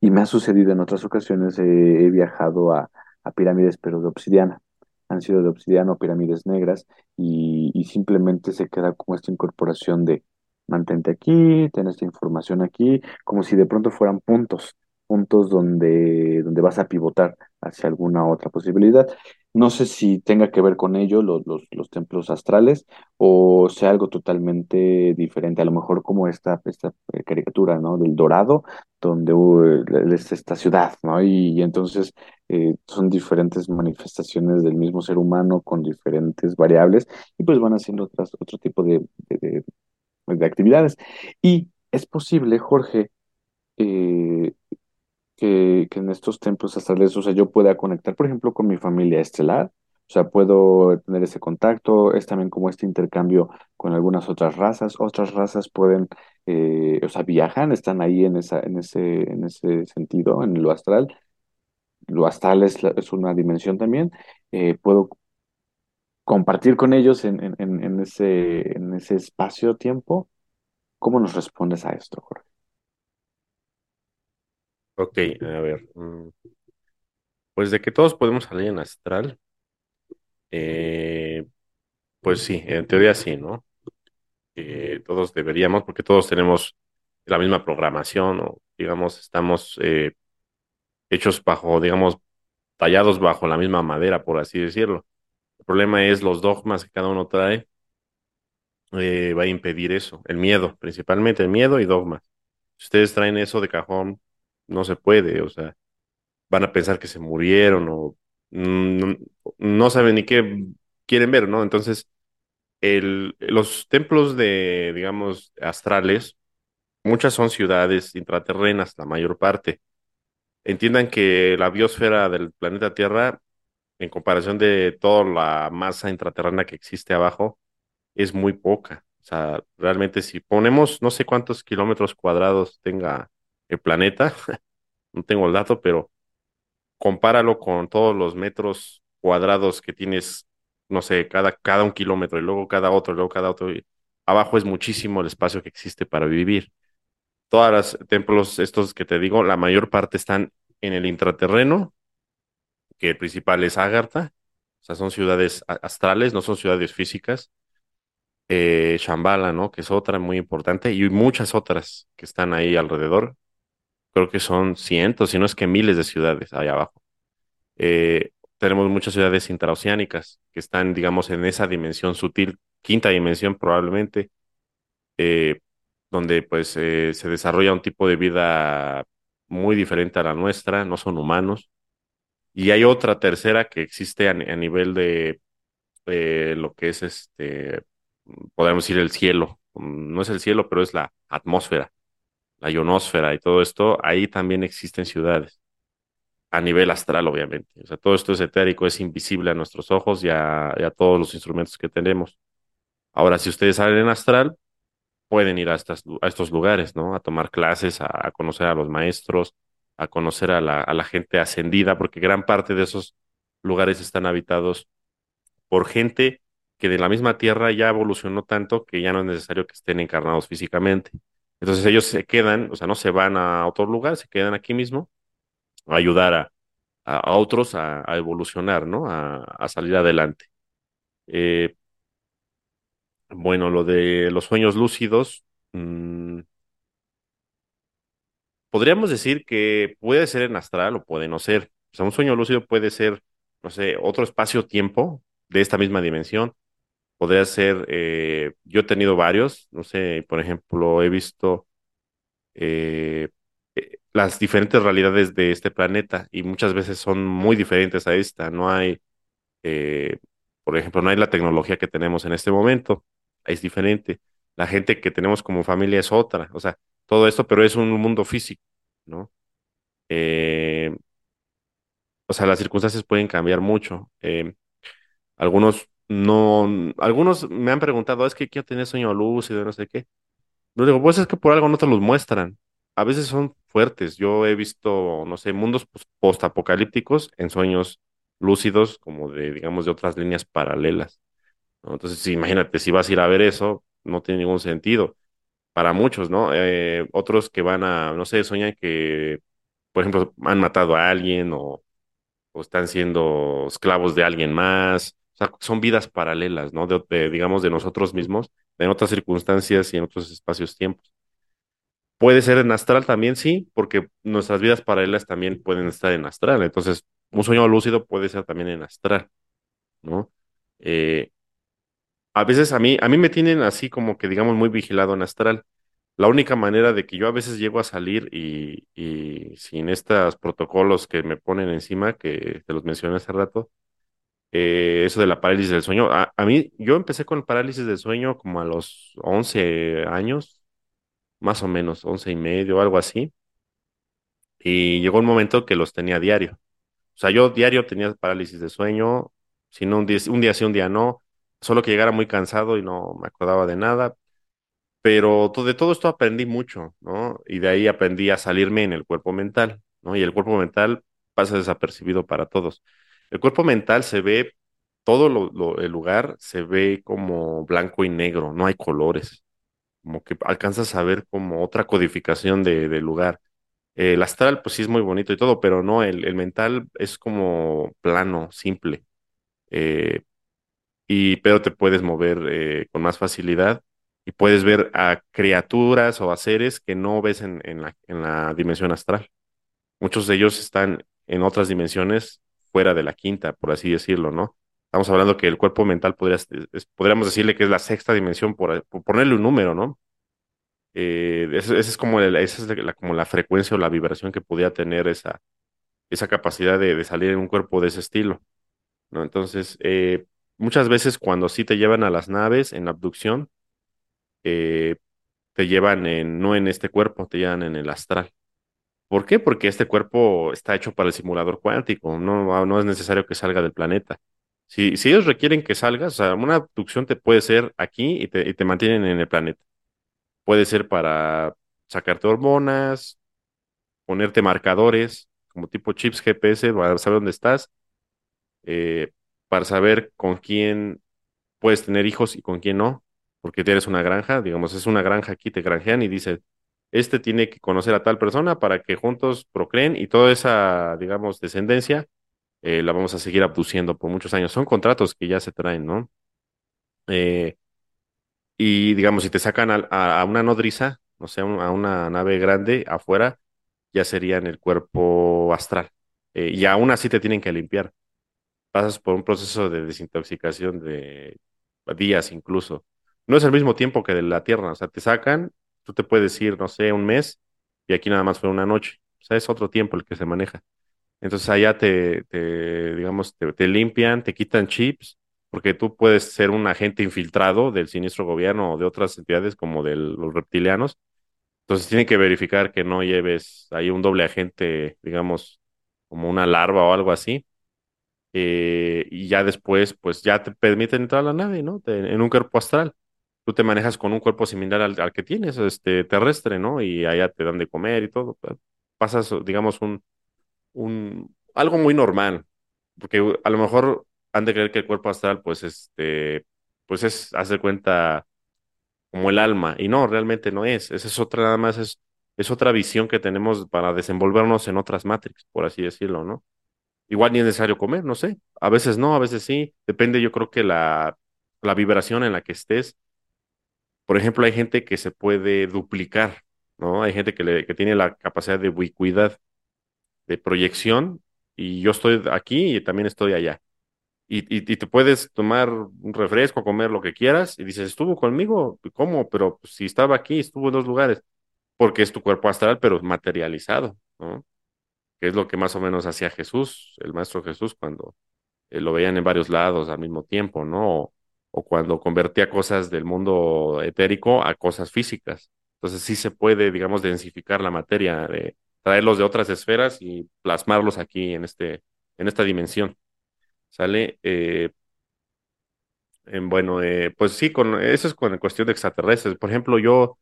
y me ha sucedido en otras ocasiones, he viajado a pirámides, pero de obsidiana. Han sido de obsidiana o pirámides negras y, y simplemente se queda como esta incorporación de mantente aquí, ten esta información aquí, como si de pronto fueran puntos, puntos donde, donde vas a pivotar hacia alguna otra posibilidad. No sé si tenga que ver con ello los, los, los templos astrales o sea algo totalmente diferente, a lo mejor como esta, esta eh, caricatura, ¿no? Del dorado donde uh, es esta ciudad, ¿no? Y, entonces eh, son diferentes manifestaciones del mismo ser humano con diferentes variables y pues van haciendo otras, otro tipo de, de, de- de actividades. Y es posible, Jorge, eh, que, en estos templos astrales, o sea, yo pueda conectar, por ejemplo, con mi familia estelar. O sea, puedo tener ese contacto, es también como este intercambio con algunas otras razas. Otras razas pueden, eh, o sea, viajan, están ahí en esa, en ese, en ese sentido, en lo astral. Lo astral es, la- es una dimensión también. Eh, puedo compartir con ellos en, en, en en ese, en ese espacio-tiempo. ¿Cómo nos respondes a esto, Jorge? Ok, a ver. mm, Pues de que todos podemos salir en astral, eh, pues sí, en teoría sí, ¿no? Todos deberíamos, porque todos tenemos la misma programación o, digamos, estamos eh, hechos bajo, digamos, tallados bajo la misma madera, por así decirlo. El problema es los dogmas que cada uno trae, eh, va a impedir eso. El miedo, principalmente el miedo y dogmas. Si ustedes traen eso de cajón, no se puede, o sea, van a pensar que se murieron o no saben ni qué quieren ver, ¿no? Entonces, el, los templos de, digamos, astrales, muchas son ciudades intraterrenas, la mayor parte. Entiendan que la biosfera del planeta Tierra, en comparación de toda la masa intraterrena que existe abajo, es muy poca. O sea, realmente si ponemos, no sé cuántos kilómetros cuadrados tenga el planeta, no tengo el dato, pero compáralo con todos los metros cuadrados que tienes, no sé, cada, cada un kilómetro y luego cada otro, y luego cada otro. abajo es muchísimo el espacio que existe para vivir. Todas las templos, estos que te digo, la mayor parte están en el intraterreno, que el principal es Agartha. O sea, son ciudades astrales, no son ciudades físicas. Eh, Shambhala, ¿no? Que es otra muy importante, y muchas otras que están ahí alrededor. Creo que son cientos, si no es que miles de ciudades ahí abajo. eh, tenemos muchas ciudades intraoceánicas que están, digamos, en esa dimensión sutil, quinta dimensión probablemente, eh, donde pues eh, se desarrolla un tipo de vida muy diferente a la nuestra, no son humanos. Y hay otra tercera que existe a, a nivel de lo que es este, podríamos decir el cielo. No es el cielo, pero es la atmósfera, la ionosfera y todo esto. Ahí también existen ciudades a nivel astral, obviamente. O sea, todo esto es etérico, es invisible a nuestros ojos y a, todos los instrumentos que tenemos. Ahora, si ustedes salen en astral, pueden ir a, estas, a estos lugares, ¿no? A tomar clases, a, a conocer a los maestros, a conocer a la, a la gente ascendida, porque gran parte de esos lugares están habitados por gente que de la misma tierra ya evolucionó tanto que ya no es necesario que estén encarnados físicamente. Entonces ellos se quedan, o sea, no se van a otro lugar, se quedan aquí mismo a ayudar a otros a, evolucionar, ¿no? A, a salir adelante. Eh, bueno, lo de los sueños lúcidos, mm, podríamos decir que puede ser en astral o puede no ser. O sea, un sueño lúcido puede ser, no sé, otro espacio-tiempo de esta misma dimensión. Podría ser, eh, yo he tenido varios, no sé, por ejemplo, he visto eh, eh, las diferentes realidades de este planeta y muchas veces son muy diferentes a esta. No hay por ejemplo, no hay la tecnología que tenemos en este momento, es diferente. La gente que tenemos como familia es otra, o sea, todo esto, pero es un mundo físico, ¿no? O sea, las circunstancias pueden cambiar mucho. Algunos no, algunos me han preguntado, es que quiero tener sueño lúcido, no sé qué. Yo digo, pues es que por algo no te los muestran. a veces son fuertes. Yo he visto, no sé, mundos pos- postapocalípticos en sueños lúcidos, como de, digamos, de otras líneas paralelas. Entonces, imagínate, si vas a ir a ver eso, no tiene ningún sentido para muchos, ¿no? Eh, otros que van a, no sé, sueñan que, por ejemplo, han matado a alguien o están siendo esclavos de alguien más. Sea, son vidas paralelas, ¿no? De, de, digamos, de nosotros mismos, en otras circunstancias y en otros espacios-tiempos. Puede ser en astral también, sí, porque nuestras vidas paralelas también pueden estar en astral. Entonces, un sueño lúcido puede ser también en astral, ¿no? Eh, a veces a mí, a mí me tienen así como que, digamos, muy vigilado en astral. La única manera de que yo a veces llego a salir y, y sin estos protocolos que me ponen encima, que te los mencioné hace rato, eh, eso de la parálisis del sueño. A, mí, yo empecé con parálisis del sueño como a los 11 años, más o menos, 11 y medio, algo así. Y llegó un momento que los tenía diario. O sea, yo diario tenía parálisis de sueño, si no un día, un día sí, un día no, solo que llegara muy cansado y no me acordaba de nada. Pero de todo esto aprendí mucho, ¿no? Y de ahí aprendí a salirme en el cuerpo mental, ¿no? Y el cuerpo mental pasa desapercibido para todos. El cuerpo mental se ve, todo el lugar se ve como blanco y negro, no hay colores, como que alcanzas a ver como otra codificación de, del lugar. Eh, el astral, pues sí es muy bonito y todo, pero no, el, mental es como plano, simple. Eh, y pero te puedes mover eh, con más facilidad y puedes ver a criaturas o a seres que no ves en, en la dimensión astral. Muchos de ellos están en otras dimensiones fuera de la quinta, por así decirlo, ¿no? Estamos hablando que el cuerpo mental es- podríamos decirle que es la sexta dimensión, por, por ponerle un número, ¿no? Eh, esa es como, la, frecuencia o la vibración que podía tener esa, esa capacidad de, salir en un cuerpo de ese estilo. ¿no? Entonces, eh, muchas veces cuando sí te llevan a las naves en abducción, eh, te llevan en, no en este cuerpo, te llevan en el astral. ¿Por qué? Porque este cuerpo está hecho para el simulador cuántico, no, no es necesario que salga del planeta. Si, si ellos requieren que salgas, o sea, una abducción te puede ser aquí y te, y te mantienen en el planeta. Puede ser para sacarte hormonas, ponerte marcadores, como tipo chips GPS, para saber dónde estás, eh, para saber con quién puedes tener hijos y con quién no, porque tienes una granja, digamos, es una granja aquí, te granjean y dice, este tiene que conocer a tal persona para que juntos procreen y toda esa, digamos, descendencia eh, la vamos a seguir abduciendo por muchos años. Son contratos que ya se traen, ¿no? Eh, y digamos, si te sacan a, una nodriza, o sea, un- a una nave grande afuera, ya sería en el cuerpo astral. Eh, y aún así te tienen que limpiar. pasas por un proceso de desintoxicación de días incluso. No es el mismo tiempo que de la Tierra, o sea, te sacan, tú te puedes ir, no sé, un mes y aquí nada más fue una noche. O sea, es otro tiempo el que se maneja. Entonces allá te, te digamos, te, limpian, te quitan chips, porque tú puedes ser un agente infiltrado del siniestro gobierno o de otras entidades como de los reptilianos. Entonces tienen que verificar que no lleves ahí un doble agente, digamos, como una larva o algo así eh, y ya después, pues ya te permiten entrar a la nave, ¿no? Te- en un cuerpo astral. Tú te manejas con un cuerpo similar al, al que tienes, este, terrestre, ¿no? Y allá te dan de comer y todo. Pa- Pasas, digamos, un, un, algo muy normal, porque a lo mejor han de creer que el cuerpo astral, pues, este, pues es, haz de cuenta, como el alma, y no, realmente no es. Esa es otra, nada más es, es otra visión que tenemos para desenvolvernos en otras Matrix, por así decirlo, ¿no? Igual ni es necesario comer, no sé. A veces no, a veces sí. Depende, yo creo que la, la vibración en la que estés. Por ejemplo, hay gente que se puede duplicar, ¿no? Hay gente que, le, tiene la capacidad de ubicuidad, de proyección, y yo estoy aquí y también estoy allá. Y, te puedes tomar un refresco, comer lo que quieras, y dices, estuvo conmigo, ¿cómo? Pero pues, si estaba aquí, estuvo en dos lugares, porque es tu cuerpo astral, pero materializado, ¿no? Que es lo que más o menos hacía Jesús, el Maestro Jesús, cuando eh, lo veían en varios lados al mismo tiempo, ¿no? O cuando convertía cosas del mundo etérico a cosas físicas. Entonces sí se puede, digamos, densificar la materia, de traerlos de otras esferas y plasmarlos aquí en este, en esta dimensión. ¿Sale? Eh, en, bueno, eh, pues sí, con, eso es con cuestión de extraterrestres. Por ejemplo, yo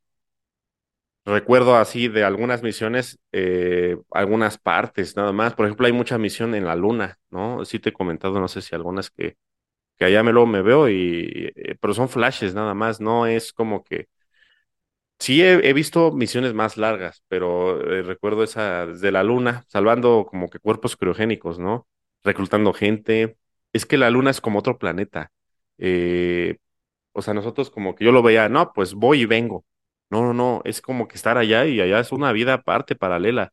recuerdo así de algunas misiones, eh, algunas partes nada más. Por ejemplo, hay mucha misión en la luna, ¿no? Sí te he comentado, no sé si algunas que, que allá me lo me veo y, eh, pero son flashes nada más, no es como que Sí, he, visto misiones más largas, pero eh, recuerdo esa desde la Luna, salvando como que cuerpos criogénicos, ¿no? Reclutando gente. Es que la Luna es como otro planeta. Eh, o sea, nosotros como que yo lo veía, no, pues voy y vengo. No, no, no, es como que estar allá y allá es una vida aparte, paralela.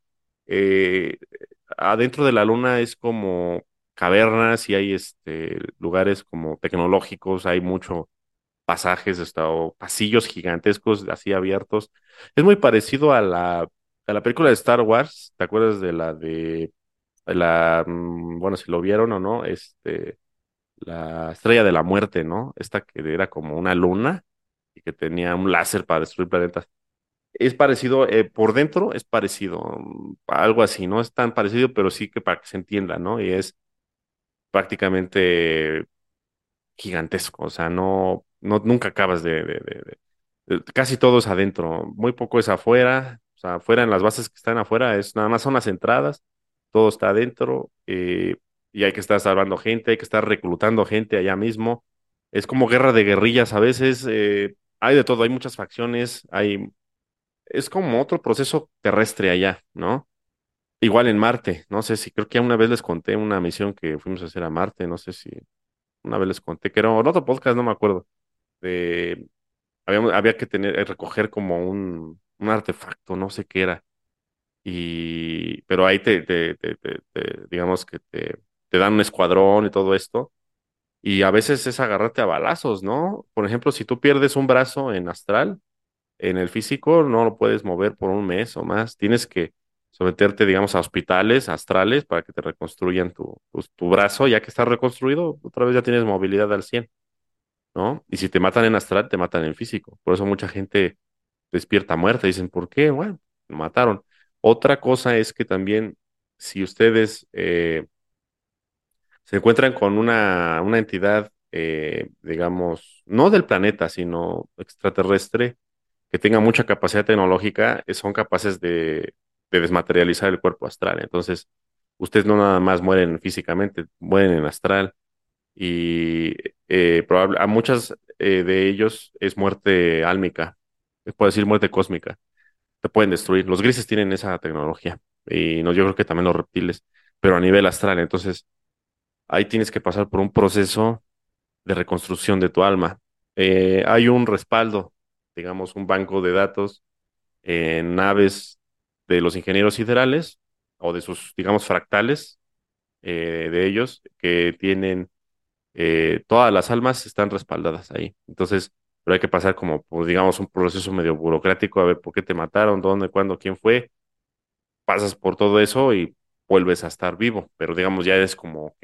Adentro de la Luna es como cavernas y hay este, lugares como tecnológicos, hay mucho pasajes hasta, o pasillos gigantescos así abiertos. Es muy parecido a la, a la película de Star Wars, ¿te acuerdas de la de la, mm, bueno, si lo vieron o no, este, la Estrella de la Muerte, ¿no? Esta que era como una luna y que tenía un láser para destruir planetas. Es parecido, eh, por dentro es parecido, mm, algo así, no es tan parecido, pero sí que para que se entienda, ¿no? Y es prácticamente gigantesco, o sea, no, no nunca acabas de, de- de- casi todo es adentro, muy poco es afuera, o sea, afuera en las bases que están afuera es nada más son las entradas, todo está adentro eh, y hay que estar salvando gente, hay que estar reclutando gente allá mismo, es como guerra de guerrillas a veces, eh, hay de todo, hay muchas facciones, hay, es como otro proceso terrestre allá, ¿no? Igual en Marte, no sé si creo que una vez les conté una misión que fuimos a hacer a Marte, no sé si una vez les conté que era en otro podcast, no me acuerdo de, había, había que tener, eh, recoger como un, un artefacto, no sé qué era, y, pero ahí te, te, te- te- digamos que te dan un escuadrón y todo esto, y a veces es agarrarte a balazos, ¿no? Por ejemplo, si tú pierdes un brazo en astral, en el físico no lo puedes mover por un mes o más, tienes que someterte, digamos, a hospitales astrales para que te reconstruyan tu, tu, tu brazo, ya que está reconstruido, otra vez ya tienes movilidad al cien ¿no? Y si te matan en astral, te matan en físico. Por eso mucha gente despierta muerta. Dicen, ¿por qué? Bueno, lo mataron. Otra cosa es que también, si ustedes eh, se encuentran con una, una entidad, eh, digamos, no del planeta, sino extraterrestre, que tenga mucha capacidad tecnológica, eh, son capaces de, de desmaterializar el cuerpo astral. Entonces, ustedes no nada más mueren físicamente, mueren en astral y eh, probable, a muchas eh, de ellos es muerte álmica, se puede decir muerte cósmica, te pueden destruir. Los grises tienen esa tecnología y no, yo creo que también los reptiles, pero a nivel astral. Entonces, ahí tienes que pasar por un proceso de reconstrucción de tu alma. Eh, hay un respaldo, digamos, un banco de datos en naves de los ingenieros siderales o de sus, digamos, fractales eh, de ellos que tienen eh, todas las almas están respaldadas ahí. Entonces, pero hay que pasar como, digamos, un proceso medio burocrático, a ver por qué te mataron, dónde, cuándo, quién fue. Pasas por todo eso y vuelves a estar vivo, pero digamos, ya eres como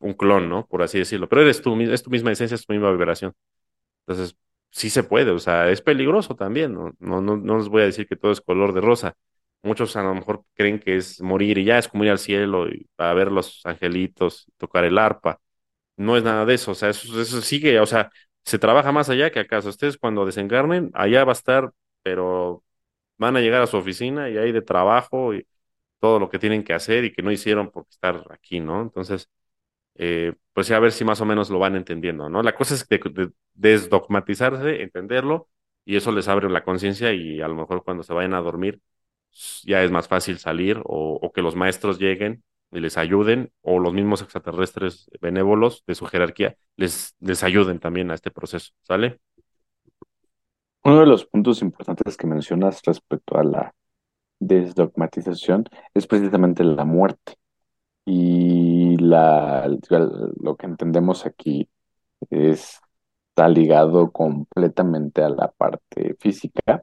un clon, ¿no? Por así decirlo. Pero eres tú, es tu misma esencia, es tu misma vibración. Entonces, sí se puede, o sea, es peligroso también, ¿no? No, no, no les voy a decir que todo es color de rosa. Muchos a lo mejor creen que es morir y ya es como ir al cielo y a ver los angelitos, tocar el arpa no es nada de eso, o sea, eso, eso sigue, o sea, se trabaja más allá que acaso. Ustedes cuando desencarnen, allá va a estar, pero van a llegar a su oficina y hay de trabajo y todo lo que tienen que hacer y que no hicieron por estar aquí, ¿no? Entonces, eh, pues ya a ver si más o menos lo van entendiendo, ¿no? La cosa es de, de- desdogmatizarse, entenderlo, y eso les abre la conciencia y a lo mejor cuando se vayan a dormir ya es más fácil salir o, o que los maestros lleguen y les ayuden, o los mismos extraterrestres benévolos de su jerarquía les, les ayuden también a este proceso, ¿sale? Uno de los puntos importantes que mencionas respecto a la desdogmatización es precisamente la muerte. Y la, lo que entendemos aquí es- está ligado completamente a la parte física.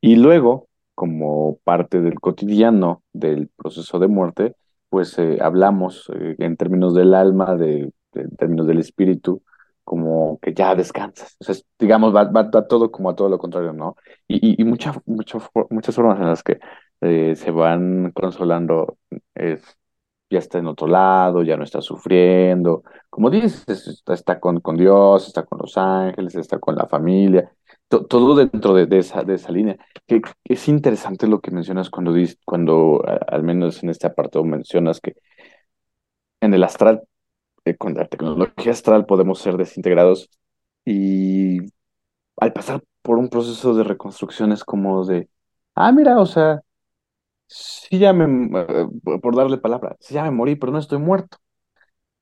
Y luego, como parte del cotidiano del proceso de muerte, pues eh, hablamos eh, en términos del alma, de, en términos del espíritu, como que ya descansas. O sea, digamos, va, va- todo como a todo lo contrario, ¿no? Y, y, y muchas formas en las que eh, se van consolando es, ya está en otro lado, ya no está sufriendo. Como dices, está, está con, con Dios, está con los ángeles, está con la familia. To- todo dentro de, esa, de esa línea. Que, es interesante lo que mencionas cuando, cuando al menos en este apartado mencionas que en el astral, eh, con la tecnología astral podemos ser desintegrados y al pasar por un proceso de reconstrucción es como de, ah, mira, o sea, sí ya me, eh, por darle palabra, sí ya me morí, pero no estoy muerto.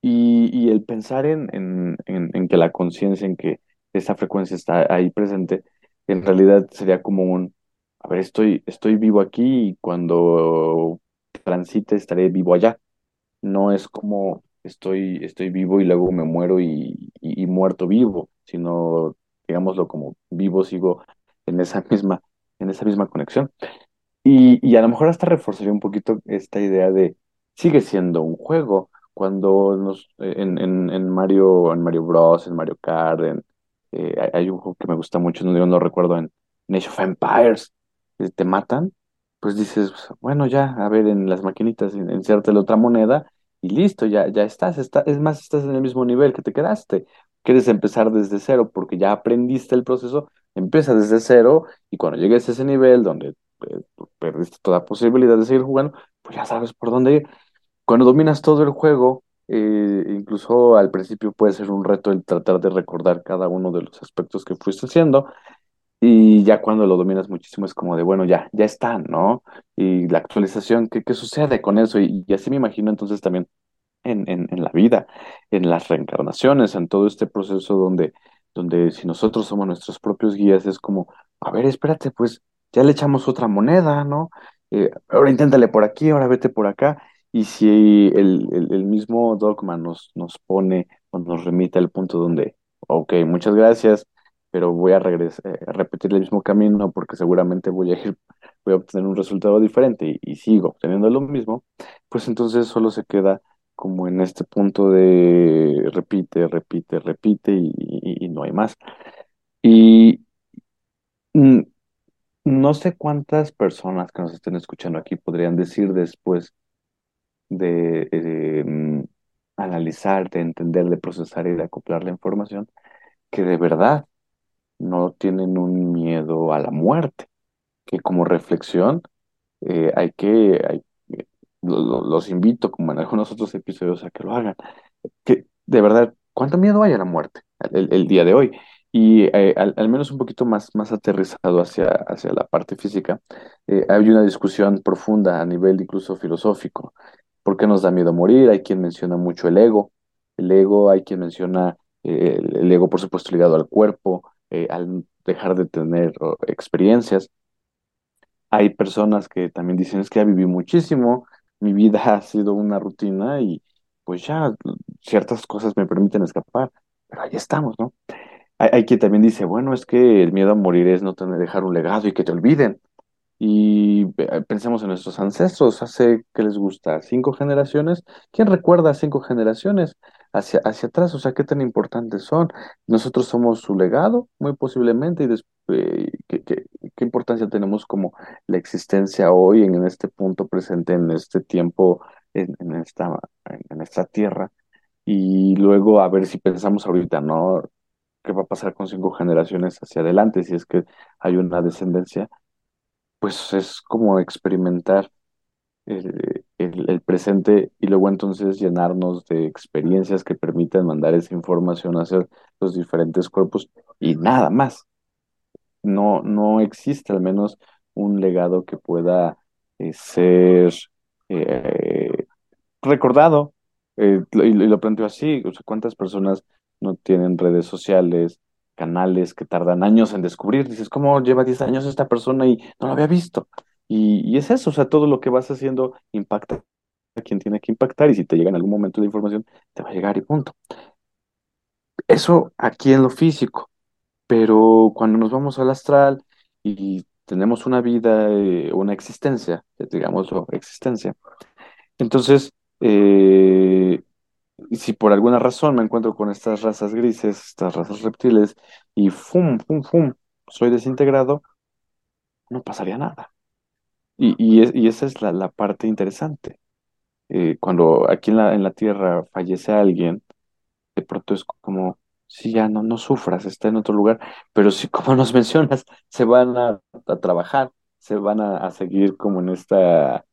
Y, y el pensar en, en, en, en que la conciencia, en que esa frecuencia está ahí presente, en realidad sería como un, a ver, estoy, estoy vivo aquí y cuando transite estaré vivo allá. No es como estoy, estoy vivo y luego me muero y, y, y muerto vivo, sino, digámoslo, como vivo sigo en esa misma, en esa misma conexión. Y, y a lo mejor hasta reforzaría un poquito esta idea de sigue siendo un juego. Cuando nos, en, en, en Mario, en Mario Bros, en Mario Kart, en, eh, hay un juego que me gusta mucho, no, no recuerdo, en Age of Empires, te matan, pues dices, bueno, ya, a ver, en las maquinitas, en- insértale otra moneda y listo, ya, ya estás, está, es más, estás en el mismo nivel que te quedaste. Quieres empezar desde cero porque ya aprendiste el proceso, empieza desde cero y cuando llegues a ese nivel donde eh, perdiste toda posibilidad de seguir jugando, pues ya sabes por dónde ir. Cuando dominas todo el juego, eh, incluso al principio puede ser un reto el tratar de recordar cada uno de los aspectos que fuiste haciendo, y ya cuando lo dominas muchísimo es como de, bueno, ya, ya están, ¿no? Y la actualización, ¿qué, qué sucede con eso? Y, y así me imagino entonces también en, en, en la vida, en las reencarnaciones, en todo este proceso donde, donde si nosotros somos nuestros propios guías, es como, a ver, espérate, pues ya le echamos otra moneda, ¿no? Eh, ahora inténtale por aquí, ahora vete por acá. Y si el, el, el mismo dogma nos, nos pone o nos remite al punto donde, ok, muchas gracias, pero voy a regresar, a repetir el mismo camino porque seguramente voy a ir, voy a obtener un resultado diferente y, y sigo obteniendo lo mismo, pues entonces solo se queda como en este punto de repite, repite, repite y, y- y no hay más. Y no sé cuántas personas que nos estén escuchando aquí podrían decir después de eh, mm, analizar, de entender, de procesar y de acoplar la información, que de verdad no tienen un miedo a la muerte, que como reflexión eh, hay que, hay- eh, lo- lo- los invito, como en algunos otros episodios, a que lo hagan. Que de verdad, ¿cuánto miedo hay a la muerte el, día de hoy? Y al, menos un poquito más, más aterrizado hacia, hacia la parte física, hay una discusión profunda a nivel incluso filosófico. ¿Por qué nos da miedo morir? Hay quien menciona mucho el ego. El ego, hay quien menciona eh, el, ego, por supuesto, ligado al cuerpo, eh, al dejar de tener experiencias. Hay personas que también dicen, es que ya viví muchísimo, mi vida ha sido una rutina y pues ya ciertas cosas me permiten escapar, pero ahí estamos, ¿no? Hay, hay quien también dice, bueno, es que el miedo a morir es no tener, dejar un legado y que te olviden. Y eh, pensemos en nuestros ancestros, hace, ¿qué les gusta? ¿Cinco generaciones? ¿Quién recuerda cinco generaciones hacia, hacia atrás? O sea, ¿qué tan importantes son? Nosotros somos su legado, muy posiblemente, y eh, ¿qué, qué, qué importancia tenemos como la existencia hoy en, en este punto presente, en este tiempo, en, en esta, en esta tierra? Y luego a ver si pensamos ahorita, ¿no? ¿Qué va a pasar con cinco generaciones hacia adelante si es que hay una descendencia? Pues es como experimentar el, el- presente y luego entonces llenarnos de experiencias que permitan mandar esa información hacia los diferentes cuerpos y nada más. No, no existe al menos un legado que pueda eh, ser eh, recordado. Eh, y, y lo planteo así, o sea, ¿cuántas personas no tienen redes sociales, canales que tardan años en descubrir? Dices, ¿cómo lleva 10 años esta persona y no lo había visto? Y, y es eso, o sea, todo lo que vas haciendo impacta a quien tiene que impactar y si te llega en algún momento la información, te va a llegar y punto. Eso aquí en lo físico, pero cuando nos vamos al astral y tenemos una vida, eh, una existencia, digámoslo, existencia, entonces... eh, y si por alguna razón me encuentro con estas razas grises, estas razas reptiles, y fum, fum, fum, soy desintegrado, no pasaría nada. Y, y, es- y esa es la, la parte interesante. Eh, cuando aquí en la, en la Tierra fallece alguien, de pronto es como, sí, ya no, no sufras, está en otro lugar, pero sí, como nos mencionas, se van a, a trabajar, se van a, a seguir como en esta,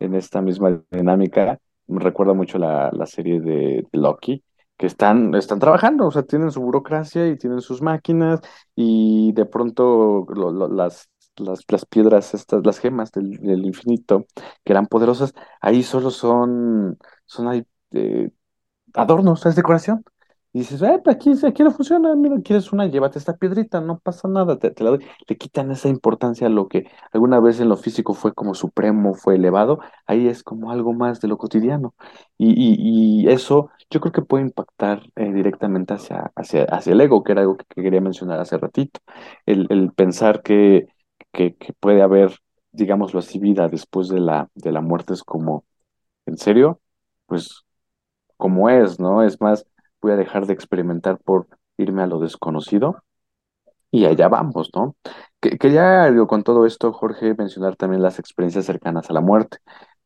en esta misma dinámica. Me recuerda mucho la, la serie de, Loki, que están, están trabajando, o sea, tienen su burocracia y tienen sus máquinas y de pronto lo- lo- las, las, piedras, estas, las gemas del, del infinito, que eran poderosas, ahí solo son, son ahí, eh, adornos, es decoración. Dices, eh, pues aquí, aquí no funciona, mira, quieres una, llévate esta piedrita, no pasa nada, te, te la doy. Le quitan esa importancia a lo que alguna vez en lo físico fue como supremo, fue elevado, ahí es como algo más de lo cotidiano. Y, y, eso yo creo que puede impactar eh, directamente hacia, hacia, hacia el ego, que era algo que, que quería mencionar hace ratito. El, el pensar que, que, que puede haber, digámoslo así, vida después de la, de la muerte es como, ¿en serio? Pues como es, ¿no? Es más, voy a dejar de experimentar por irme a lo desconocido y allá vamos, ¿no? Que- Quería, con todo esto, Jorge, mencionar también las experiencias cercanas a la muerte.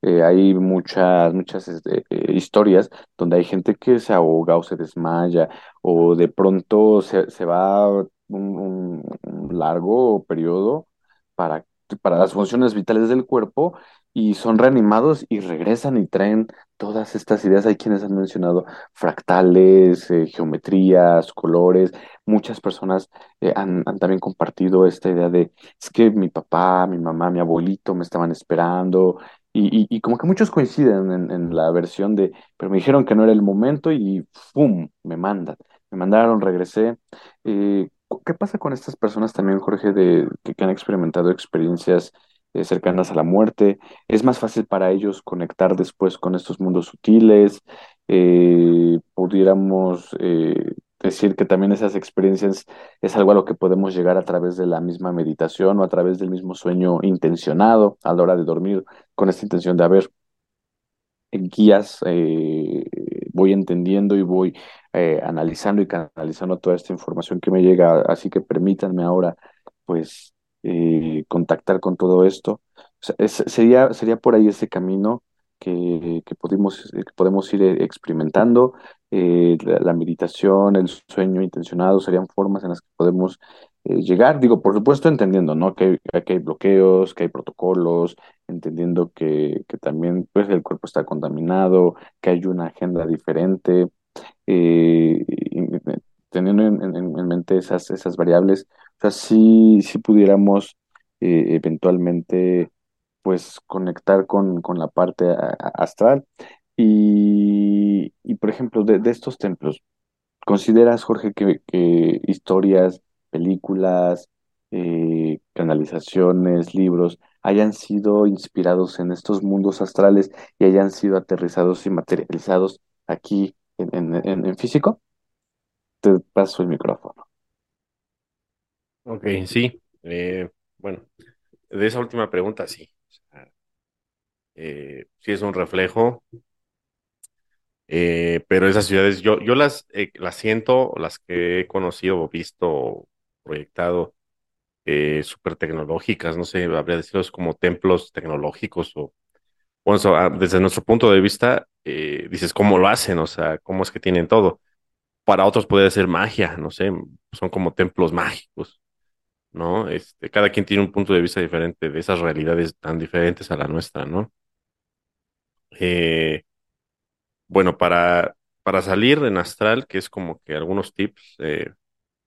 Eh, hay muchas, muchas este, eh, historias donde hay gente que se ahoga o se desmaya o de pronto se, se va un- un largo periodo para, para las funciones vitales del cuerpo y son reanimados y regresan y traen todas estas ideas. Hay quienes han mencionado fractales, eh, geometrías, colores. Muchas personas eh, han, también compartido esta idea de, es que mi papá, mi mamá, mi abuelito me estaban esperando y, y, como que muchos coinciden en, la versión de, pero me dijeron que no era el momento y ¡pum! me mandan. Me mandaron, regresé. Eh, ¿qué pasa con estas personas también, Jorge, de, que han experimentado experiencias eh, cercanas a la muerte? ¿Es más fácil para ellos conectar después con estos mundos sutiles? Eh, pudiéramos eh, decir que también esas experiencias es algo a lo que podemos llegar a través de la misma meditación o a través del mismo sueño intencionado a la hora de dormir, con esta intención de haber guías, voy entendiendo y voy analizando y canalizando toda esta información que me llega, así que permítanme ahora, pues, eh, contactar con todo esto. Es- sería, sería por ahí ese camino que, que podemos, que podemos ir eh, experimentando. Eh, la, meditación, el sueño intencionado serían formas en las que podemos eh, llegar. Digo, por supuesto, entendiendo, ¿no? Que hay, que hay bloqueos, que hay protocolos, entendiendo que, que también pues, el cuerpo está contaminado, que hay una agenda diferente, eh, teniendo en, en- en mente esas, esas variables, o sea, sí, sí pudiéramos eh, eventualmente pues conectar con, con la parte astral. Y, y, por ejemplo, de, de estos templos, ¿Consideras, Jorge, que, que historias, películas, eh, canalizaciones, libros hayan sido inspirados en estos mundos astrales y hayan sido aterrizados y materializados aquí en, en- en físico? Te paso el micrófono. Ok, sí. eh, bueno, de esa última pregunta, sí. Eh, sí es un reflejo, eh, pero esas ciudades, yo, yo las, eh, las siento, las que he conocido, visto, proyectado, eh, súper tecnológicas, no sé, habría decirlos como templos tecnológicos o, bueno, desde nuestro punto de vista, eh, dices, ¿cómo lo hacen? O sea, ¿cómo es que tienen todo? Para otros puede ser magia, no sé, son como templos mágicos. ¿no? Este, cada quien tiene un punto de vista diferente de esas realidades tan diferentes a la nuestra, ¿no? Eh, bueno, para, para salir en astral, que es como que algunos tips, eh,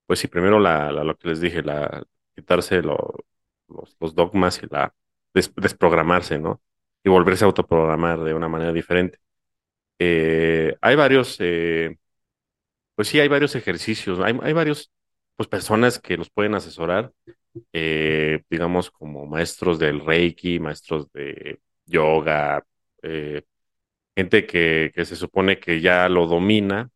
pues sí, primero la, la- lo que les dije, la, quitarse lo- los, los dogmas y la des- desprogramarse, ¿no? Y volverse a autoprogramar de una manera diferente. Eh, hay varios, pues sí, hay varios ejercicios, hay, hay varios, pues personas que los pueden asesorar eh, digamos, como maestros del Reiki, maestros de yoga, eh, gente que, que se supone que ya lo domina.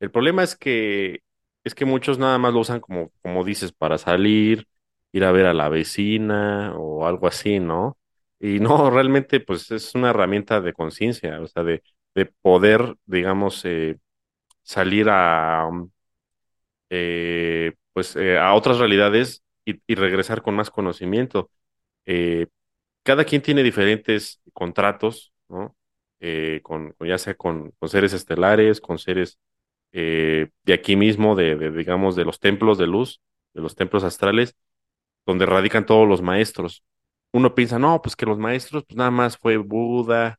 El problema es que es que muchos nada más lo usan como, como dices, para salir, ir a ver a la vecina o algo así, ¿no? Y no, realmente, pues es una herramienta de conciencia, o sea, de, de poder, digamos, eh, salir a, eh, pues, eh, a otras realidades y, regresar con más conocimiento. Eh, cada quien tiene diferentes contratos, ¿no? Con, ya sea con, seres estelares, con seres de aquí mismo, de, de, digamos, de los templos de luz, de los templos astrales, donde radican todos los maestros. Uno piensa, no, pues que los maestros, pues nada más fue Buda,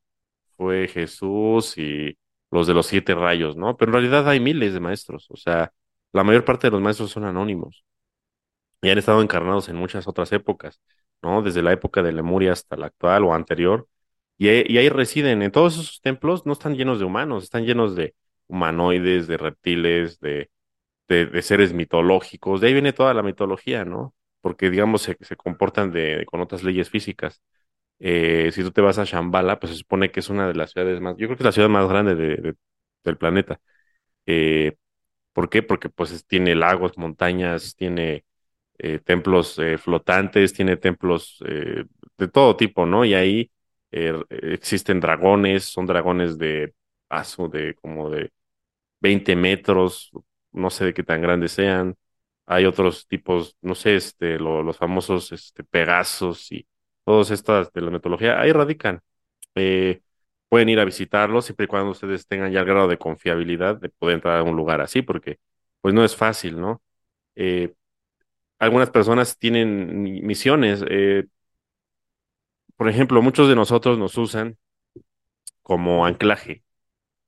fue Jesús y los de los siete rayos, ¿no? Pero en realidad hay miles de maestros, o sea, la mayor parte de los maestros son anónimos y han estado encarnados en muchas otras épocas, ¿no? Desde la época de Lemuria hasta la actual o anterior. Y ahí, residen, en todos esos templos no están llenos de humanos, están llenos de humanoides, de reptiles, de, de, de seres mitológicos. De ahí viene toda la mitología, ¿no? Porque, digamos, se, se comportan de, con otras leyes físicas. Eh, si tú te vas a Shambhala, pues se supone que es una de las ciudades más, yo creo que es la ciudad más grande de, de- del planeta. Eh, ¿por qué? Porque pues es- tiene lagos, montañas, tiene eh, templos flotantes, tiene templos de todo tipo, ¿no? Y ahí existen dragones, son dragones de paso, de como de 20 metros, no sé de qué tan grandes sean. Hay otros tipos, no sé, este, lo- los famosos este, Pegasos y todas estas de la mitología, ahí radican. Eh, pueden ir a visitarlos siempre y cuando ustedes tengan ya el grado de confiabilidad de poder entrar a un lugar así, porque pues no es fácil, ¿no? Eh, algunas personas tienen mi- misiones. eh, por ejemplo, muchos de nosotros nos usan como anclaje.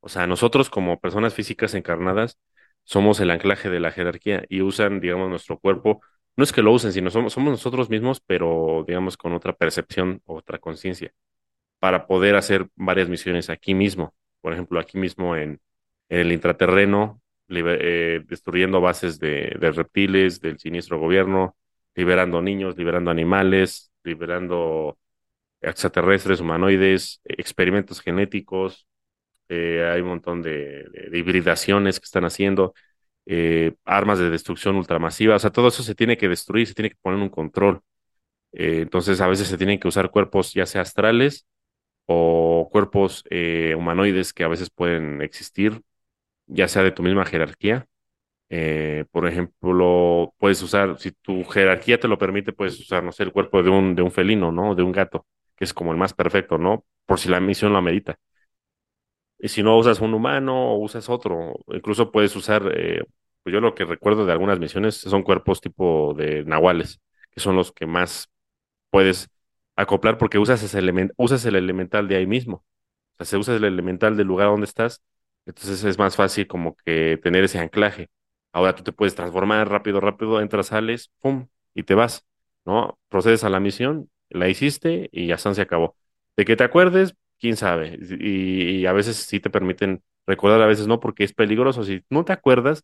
O sea, nosotros como personas físicas encarnadas somos el anclaje de la jerarquía y usan, digamos, nuestro cuerpo. No es que lo usen, sino somos, somos nosotros mismos, pero digamos con otra percepción, otra conciencia, para poder hacer varias misiones aquí mismo. Por ejemplo, aquí mismo en, el intraterreno, eh, destruyendo bases de, reptiles, del siniestro gobierno, liberando niños, liberando animales, liberando extraterrestres, humanoides, experimentos genéticos eh, hay un montón de hibridaciones que están haciendo, eh, armas de destrucción ultramasiva, o sea, todo eso se tiene que destruir, se tiene que poner un control. Eh, entonces, a veces se tienen que usar cuerpos ya sea astrales o cuerpos eh, humanoides que a veces pueden existir, ya sea de tu misma jerarquía. Por ejemplo, puedes usar, si tu jerarquía te lo permite, puedes usar, no sé, el cuerpo de un, de un felino, ¿no? De un gato, que es como el más perfecto, ¿no? Por si la misión lo amerita. Y si no usas un humano usas otro, incluso puedes usar, pues yo lo que recuerdo de algunas misiones son cuerpos tipo de nahuales, que son los que más puedes acoplar porque usas ese element, usas el elemental de ahí mismo. O sea, se usa el elemental del lugar donde estás, entonces es más fácil como que tener ese anclaje. Ahora tú te puedes transformar rápido, rápido, entras, sales, pum, y te vas, ¿no? Procedes a la misión, la hiciste y ya se acabó. De que te acuerdes, quién sabe. Y, y a veces sí te permiten recordar, a veces no, porque es peligroso. Si no te acuerdas,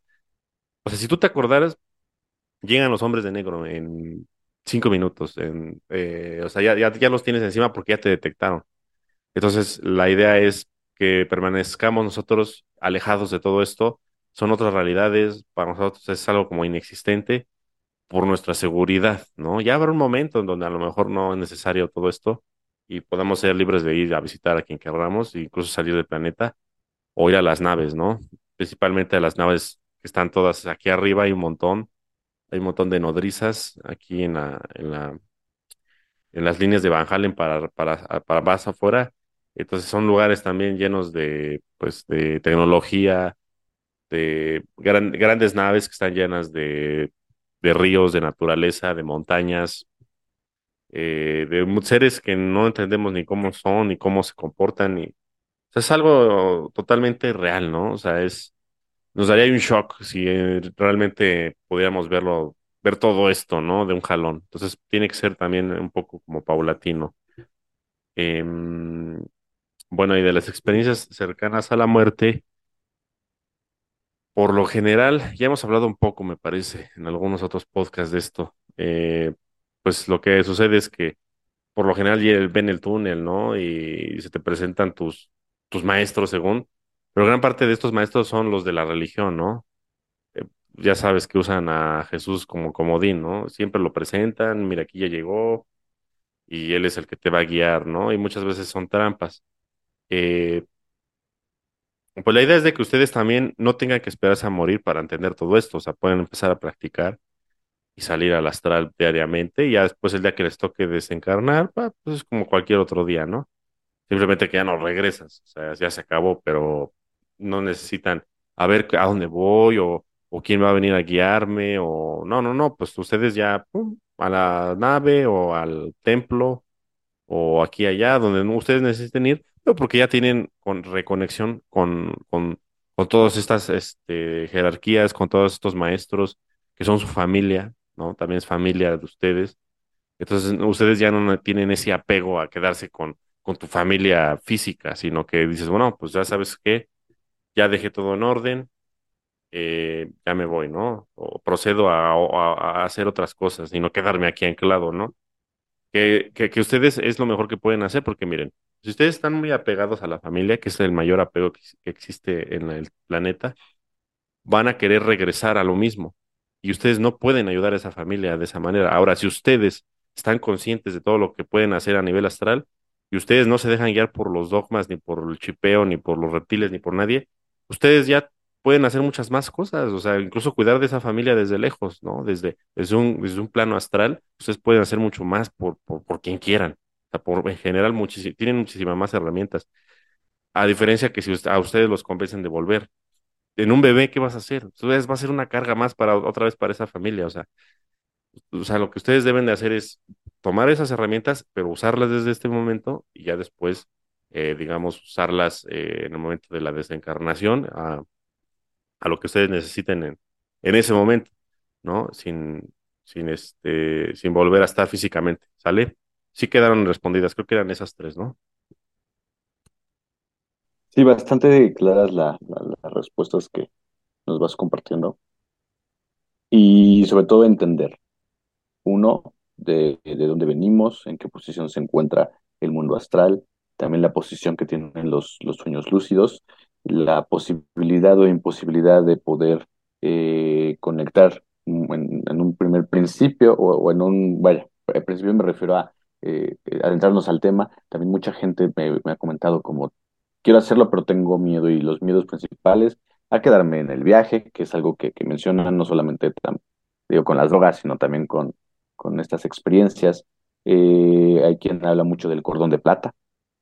o sea, si tú te acordaras, llegan los hombres de negro en cinco minutos. En, eh, o sea, ya, ya, ya los tienes encima porque ya te detectaron. Entonces, la idea es que permanezcamos nosotros alejados de todo esto. Son otras realidades, para nosotros es algo como inexistente por nuestra seguridad, ¿no? Ya habrá un momento en donde a lo mejor no es necesario todo esto y podamos ser libres de ir a visitar a quien queramos, incluso salir del planeta o ir a las naves, ¿no? Principalmente a las naves están todas aquí arriba, hay un montón, hay un montón de nodrizas aquí en la, en la, en las líneas de Van Halen para, para, para más afuera. Entonces son lugares también llenos de, pues, de tecnología, de gran- grandes naves que están llenas de, de ríos, de naturaleza, de montañas, eh, de seres que no entendemos ni cómo son, ni cómo se comportan, ni, es algo totalmente real, ¿no? O sea, es, nos daría un shock si eh, realmente pudiéramos verlo, ver todo esto, ¿no? De un jalón. Entonces, tiene que ser también un poco como paulatino. Em, bueno, y de las experiencias cercanas a la muerte, por lo general, ya hemos hablado un poco, me parece, en algunos otros podcasts de esto. Eh, pues lo que sucede es que por lo general ven el túnel, ¿no? Y se te presentan tus, tus maestros según, pero gran parte de estos maestros son los de la religión, ¿no? Eh, ya sabes que usan a Jesús como comodín, ¿no? Siempre lo presentan, mira, aquí ya llegó y él es el que te va a guiar, ¿no? Y muchas veces son trampas. Eh, pues la idea es de que ustedes también no tengan que esperarse a morir para entender todo esto, o sea, pueden empezar a practicar y salir al astral diariamente y ya después el día que les toque desencarnar, pues es como cualquier otro día, ¿no? Simplemente que ya no regresas, o sea, ya se acabó, pero no necesitan. a ver a dónde voy o, o quién va a venir a guiarme o no, no, no, pues ustedes ya pum, a la nave o al templo o aquí allá donde ustedes necesiten ir, pero porque ya tienen con reconexión con, con, con todas estas este, jerarquías, con todos estos maestros que son su familia, ¿no? También es familia de ustedes. Entonces, ustedes ya no tienen ese apego a quedarse con, con tu familia física, sino que dices, bueno, pues ya sabes qué, ya dejé todo en orden, eh, ya me voy, ¿no? O procedo a, hacer otras cosas y no quedarme aquí anclado, ¿no? Que, que, que ustedes es lo mejor que pueden hacer, porque miren, si ustedes están muy apegados a la familia, que es el mayor apego que, que existe en el planeta, van a querer regresar a lo mismo. Y ustedes no pueden ayudar a esa familia de esa manera. Ahora, si ustedes están conscientes de todo lo que pueden hacer a nivel astral y ustedes no se dejan guiar por los dogmas, ni por el chipeo, ni por los reptiles, ni por nadie, ustedes ya pueden hacer muchas más cosas, o sea, incluso cuidar de esa familia desde lejos, ¿no? Desde, desde un, desde un plano astral, ustedes pueden hacer mucho más por, por, quien quieran. O sea, por, en general, tienen muchísimas más herramientas. A diferencia que si a ustedes los convencen de volver en un bebé, ¿qué vas a hacer? Entonces va a ser una carga más para otra vez para esa familia. O sea, o sea, lo que ustedes deben de hacer es tomar esas herramientas, pero usarlas desde este momento y ya después, eh, digamos, usarlas eh, en el momento de la desencarnación a, lo que ustedes necesiten en, ese momento, ¿no? Sin, sin este, sin volver a estar físicamente, ¿sale? Sí quedaron respondidas, creo que eran esas tres, ¿no? Sí, bastante claras la- la- las respuestas que nos vas compartiendo y sobre todo entender. Uno, de, de dónde venimos, en qué posición se encuentra el mundo astral, también la posición que tienen los, los sueños lúcidos, la posibilidad o imposibilidad de poder eh, conectar en, un primer principio o, en un, vaya, al principio me refiero a eh, adentrarnos al tema, también mucha gente me, ha comentado como, quiero hacerlo, pero tengo miedo y los miedos principales a quedarme en el viaje, que es algo que, mencionan no solamente digo, con las drogas, sino también con con estas experiencias. Eh, hay quien habla mucho del cordón de plata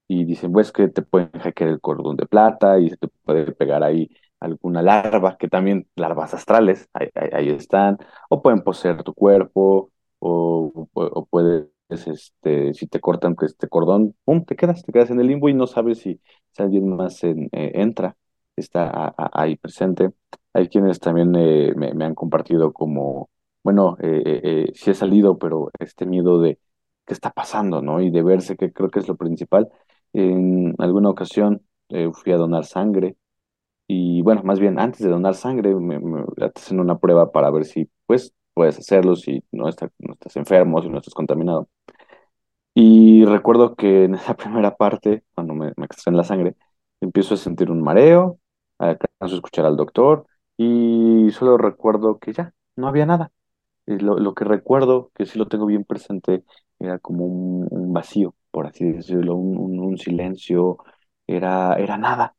y dicen, pues que te pueden hackear el cordón de plata y se te puede pegar ahí alguna larva, que también larvas astrales, ahí, están, o pueden poseer tu cuerpo, o, o, puedes, este, si te cortan este cordón, pum, te quedas, te quedas en el limbo y no sabes si, si alguien más en- eh, entra, está a- ahí presente. Hay quienes también eh, me, me han compartido como, bueno, eh, eh, eh, sí he salido, pero este miedo de qué está pasando, ¿no? Y de verse, que creo que es lo principal. En alguna ocasión eh, fui a donar sangre y bueno, más bien antes de donar sangre me, me hacen una prueba para ver si pues puedes hacerlo, si no, está- no estás enfermo, si no estás contaminado. Y recuerdo que en esa primera parte, cuando me, me extraen la sangre, empiezo a sentir un mareo, alcanzo a escuchar al doctor y solo recuerdo que ya, no había nada. Lo, lo que recuerdo, que sí lo tengo bien presente, era como un, un vacío, por así decirlo, un, un- silencio, era, era nada.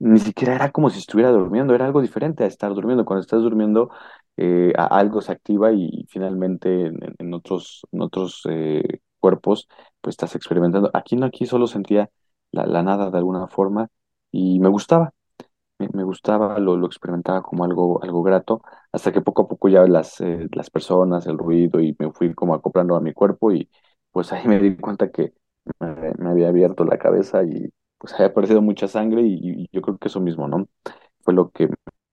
Ni siquiera era como si estuviera durmiendo, era algo diferente a estar durmiendo. Cuando estás durmiendo, eh, algo se activa y finalmente en, en- otros, en otros eh, cuerpos, pues estás experimentando. Aquí no, aquí solo sentía la, la nada de alguna forma y me gustaba me, me gustaba, lo, lo experimentaba como algo, algo grato, hasta que poco a poco ya las, eh, las personas, el ruido, y me fui como acoplando a mi cuerpo y pues ahí me di cuenta que me, me había abierto la cabeza y pues había aparecido mucha sangre y, yo creo que eso mismo, ¿no? Fue lo que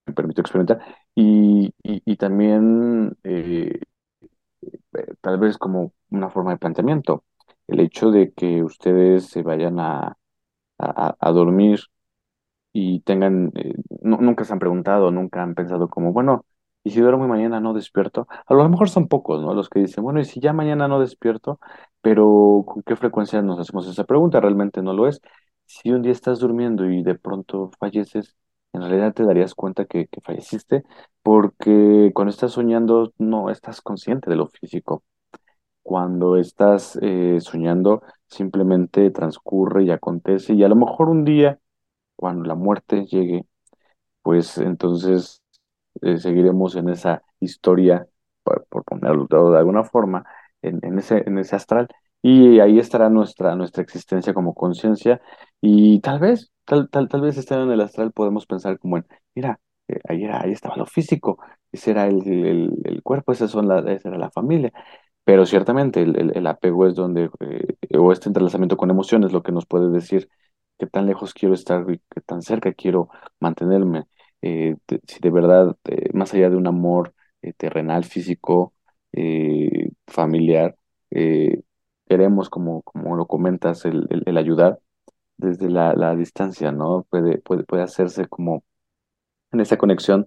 me permitió experimentar. Y, y, y también eh, eh, tal vez como una forma de planteamiento, el hecho de que ustedes se vayan a, a, a dormir y tengan, eh, nu- nunca se han preguntado, nunca han pensado como, bueno, ¿y si duermo y mañana no despierto? A lo mejor son pocos, ¿no? Los que dicen, bueno, ¿y si ya mañana no despierto? Pero ¿con qué frecuencia nos hacemos esa pregunta? Realmente no lo es. Si un día estás durmiendo y de pronto falleces, en realidad te darías cuenta que, que falleciste porque cuando estás soñando no estás consciente de lo físico. Cuando estás eh, soñando simplemente transcurre y acontece y a lo mejor un día cuando la muerte llegue, pues entonces eh, seguiremos en esa historia, por, por ponerlo de alguna forma, en, ese, en ese astral. Y ahí estará nuestra, nuestra existencia como conciencia. Y tal vez, tal, tal, tal vez estando en el astral podemos pensar como en, mira, eh, ahí, era- ahí estaba lo físico, ese era el, el, el cuerpo, esa, son la, era la familia. Pero ciertamente el, el- apego es donde, eh, o este entrelazamiento con emociones, lo que nos puede decir qué tan lejos quiero estar y qué tan cerca quiero mantenerme. Eh, si de verdad, más allá de un amor terrenal, físico, eh, familiar, eh, queremos, como, como lo comentas, el, ayudar desde la, la distancia, ¿no? Puede, puede, puede hacerse como en esa conexión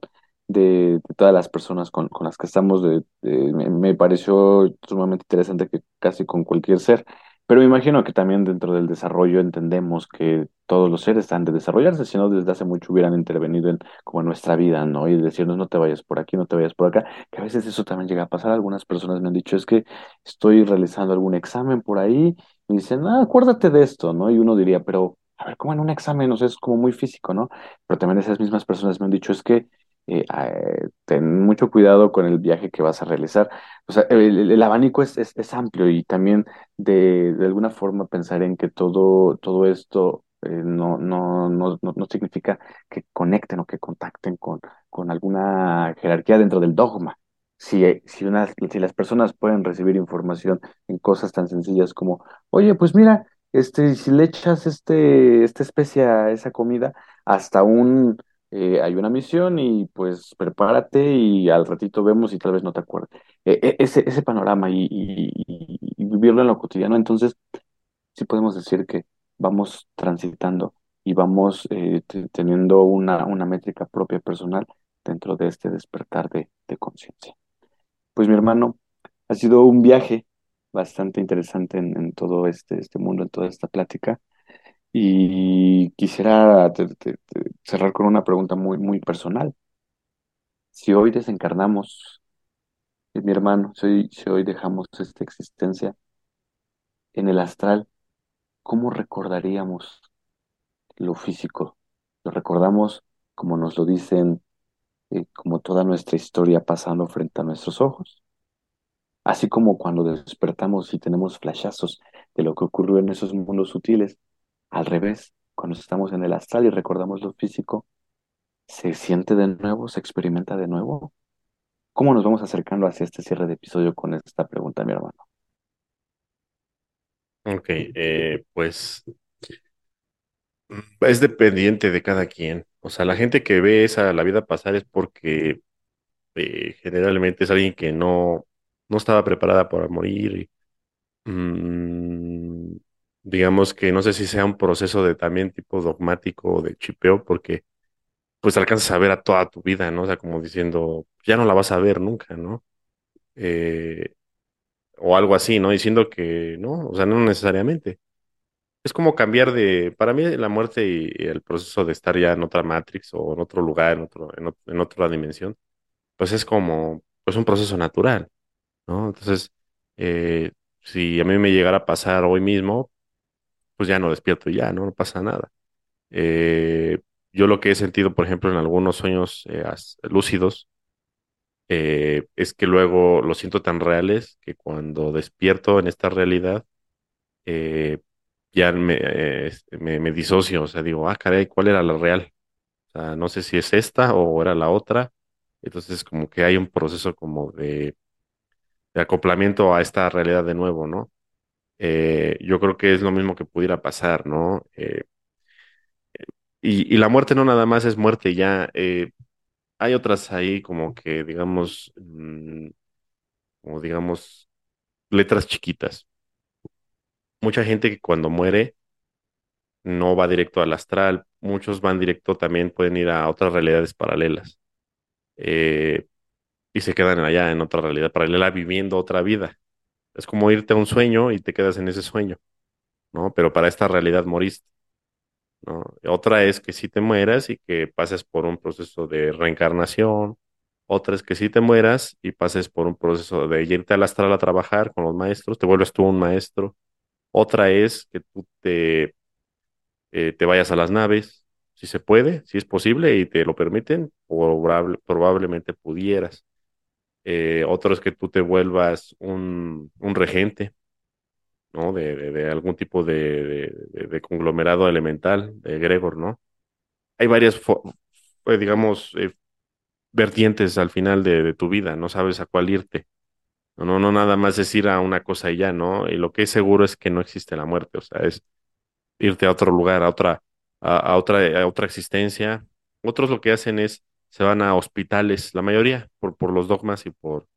de, de todas las personas con, las que estamos. de- de- me pareció sumamente interesante que casi con cualquier ser, pero me imagino que también dentro del desarrollo entendemos que todos los seres están de desarrollarse, si no desde hace mucho hubieran intervenido en como en nuestra vida, ¿no? Y decirnos no te vayas por aquí, no te vayas por acá, que a veces eso también llega a pasar. Algunas personas me han dicho es que estoy realizando algún examen por ahí y dicen, ah, acuérdate de esto, ¿no? Y uno diría, pero a ver, como en un examen, o sea, es como muy físico, ¿no? Pero también esas mismas personas me han dicho, es que eh, eh, ten mucho cuidado con el viaje que vas a realizar. O sea, el, abanico es, amplio y también de, alguna forma pensar en que todo, todo esto eh, no, no, no, no, significa que conecten o que contacten con, con alguna jerarquía dentro del dogma. Si, eh, si, una, si las personas pueden recibir información en cosas tan sencillas como, oye, pues mira, este, si le echas este, esta especie a esa comida, hasta un eh, hay una misión y pues prepárate y al ratito vemos y tal vez no te acuerdes. E- e- ese, ese panorama y, vivirlo en lo cotidiano, entonces sí podemos decir que vamos transitando y vamos eh, te- teniendo una, una métrica propia personal dentro de este despertar de, de conciencia. Pues mi hermano, ha sido un viaje bastante interesante en, en todo este, este mundo, en toda esta plática. Y quisiera te- cerrar con una pregunta muy, muy personal. Si hoy desencarnamos, eh, mi hermano, si hoy, si hoy dejamos esta existencia en el astral, ¿cómo recordaríamos lo físico? ¿Lo recordamos como nos lo dicen, eh, como toda nuestra historia pasando frente a nuestros ojos? Así como cuando despertamos y tenemos flashazos de lo que ocurrió en esos mundos sutiles, al revés, cuando estamos en el astral y recordamos lo físico, ¿Se siente de nuevo? ¿Se experimenta de nuevo? ¿Cómo nos vamos acercando hacia este cierre de episodio con esta pregunta, mi hermano? Ok, eh, pues mm, es dependiente de cada quien. O sea, la gente que ve esa la vida pasar es porque eh, generalmente es alguien que no, no estaba preparada para morir. y, mm, digamos que no sé si sea un proceso de también tipo dogmático o de chipeo, porque pues alcanzas a ver a toda tu vida, ¿no? O sea, como diciendo, ya no la vas a ver nunca, ¿no? Eh, o algo así, ¿no? Diciendo que no, o sea, no necesariamente. Es como cambiar de, para mí la muerte y el proceso de estar ya en otra Matrix o en otro lugar, en otro, en, ot- en otra dimensión, pues es como, pues un proceso natural, ¿no? Entonces, eh, si a mí me llegara a pasar hoy mismo, pues ya no despierto ya, ¿no? No pasa nada. Eh, yo lo que he sentido, por ejemplo, en algunos sueños eh, lúcidos, eh, es que luego los siento tan reales que cuando despierto en esta realidad, eh, ya me, me, me disocio, o sea, digo, ah, caray, ¿cuál era la real? O sea, no sé si es esta o era la otra. Entonces, como que hay un proceso como de acoplamiento a esta realidad de nuevo, ¿no? Eh, yo creo que es lo mismo que pudiera pasar, ¿no? Eh, y, la muerte no nada más es muerte, ya eh, hay otras ahí como que, digamos, mm, como digamos, letras chiquitas. Mucha gente que cuando muere no va directo al astral, muchos van directo también, pueden ir a otras realidades paralelas y se quedan allá en otra realidad paralela viviendo otra vida. Es como irte a un sueño y te quedas en ese sueño, ¿no? Pero para esta realidad moriste, ¿no? Otra es que si te mueras y que pases por un proceso de reencarnación. Otra es que si te mueras y pases por un proceso de irte al astral a trabajar con los maestros, te vuelves tú un maestro. Otra es que tú te eh, te vayas a las naves, si se puede, si es posible y te lo permiten, probable- probablemente pudieras. Eh, otro es que tú te vuelvas un, regente, ¿no? De, algún tipo de, conglomerado elemental, de egregor, ¿no? Hay varias, eh, digamos, eh, vertientes al final de, tu vida, no sabes a cuál irte. No, no, nada más es ir a una cosa y ya, ¿no? Y lo que es seguro es que no existe la muerte, o sea, es irte a otro lugar, a otra, a otra, a otra existencia. Otros lo que hacen es, se van a hospitales, la mayoría, por, por los dogmas y por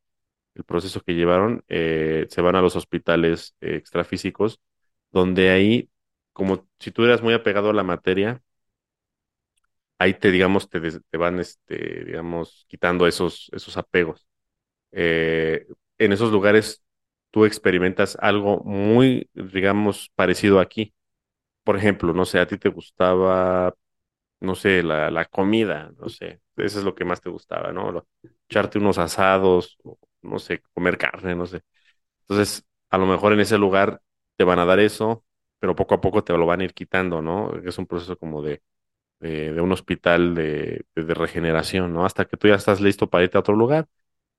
el proceso que llevaron, eh, se van a los hospitales eh, extrafísicos, donde ahí, como si tú eras muy apegado a la materia, ahí te, digamos, te, te van, este, digamos, quitando esos, esos apegos. Eh, en esos lugares tú experimentas algo muy, digamos, parecido aquí. Por ejemplo, no sé, a ti te gustaba, no sé, la, la comida, no sé, eso es lo que más te gustaba, ¿no? Echarte unos asados, o, no sé, comer carne, no sé. Entonces, a lo mejor en ese lugar te van a dar eso, pero poco a poco te lo van a ir quitando, ¿no? Es un proceso como de, de, un hospital de, de, de regeneración, ¿no? Hasta que tú ya estás listo para irte a otro lugar.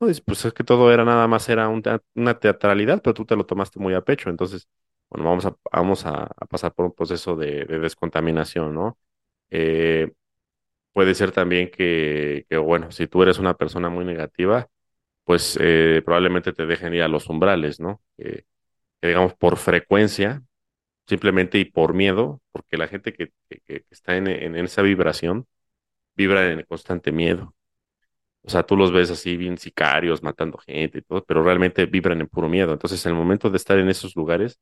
Dices, pues es que todo era nada más, era una teatralidad, pero tú te lo tomaste muy a pecho. Entonces, bueno, vamos a, vamos a, pasar por un proceso de descontaminación, ¿no? Eh, puede ser también que, bueno, si tú eres una persona muy negativa, pues eh, probablemente te dejen ir a los umbrales, ¿no? Que digamos por frecuencia, simplemente y por miedo, porque la gente que, está en, en esa vibración vibra en constante miedo. O sea, tú los ves así bien sicarios, matando gente y todo, pero realmente vibran en puro miedo. Entonces, en el momento de estar en esos lugares,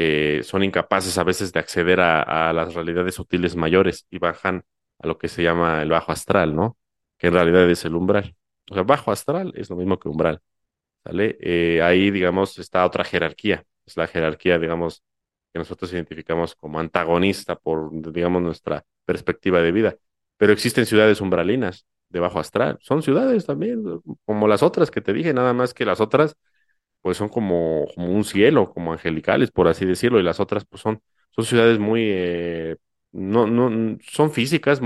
eh, son incapaces a veces de acceder a, las realidades sutiles mayores y bajan a lo que se llama el bajo astral, ¿no? Que en realidad es el umbral. O sea, bajo astral es lo mismo que umbral. ¿Sale? Eh, ahí, digamos, está otra jerarquía. Es la jerarquía, digamos, que nosotros identificamos como antagonista por, digamos, nuestra perspectiva de vida. Pero existen ciudades umbralinas de bajo astral. Son ciudades también, como las otras que te dije, nada más que las otras, pues son como, como un cielo, como angelicales, por así decirlo, y las otras, pues son, son ciudades muy, eh, no, no, son físicas,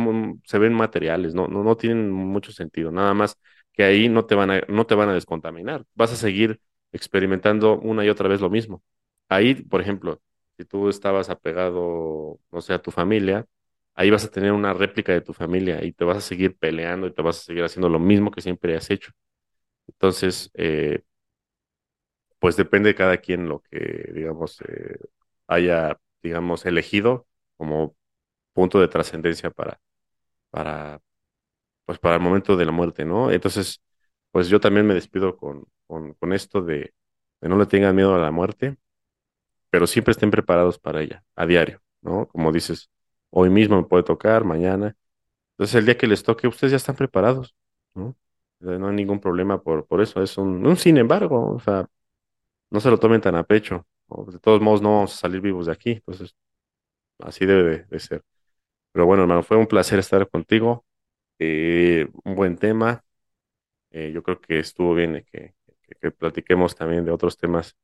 se ven materiales, no, no, no tienen mucho sentido. Nada más que ahí no te van a, no te van a descontaminar. Vas a seguir experimentando una y otra vez lo mismo. Ahí, por ejemplo, si tú estabas apegado, no sé, a tu familia, ahí vas a tener una réplica de tu familia y te vas a seguir peleando y te vas a seguir haciendo lo mismo que siempre has hecho. Entonces, eh, pues depende de cada quien lo que, digamos, eh, haya, digamos, elegido como punto de trascendencia para, para, pues para el momento de la muerte, ¿no? Entonces, pues yo también me despido con, con, con esto de, no le tengan miedo a la muerte, pero siempre estén preparados para ella, a diario, ¿no? Como dices, hoy mismo me puede tocar, mañana. Entonces, el día que les toque, ustedes ya están preparados, ¿no? No hay ningún problema por, por eso. Es un, un sin embargo, o sea, no se lo tomen tan a pecho. De todos modos, no vamos a salir vivos de aquí. Entonces, así debe de, ser. Pero bueno, hermano, fue un placer estar contigo. Eh, un buen tema. Eh, yo creo que estuvo bien que, que, que platiquemos también de otros temas,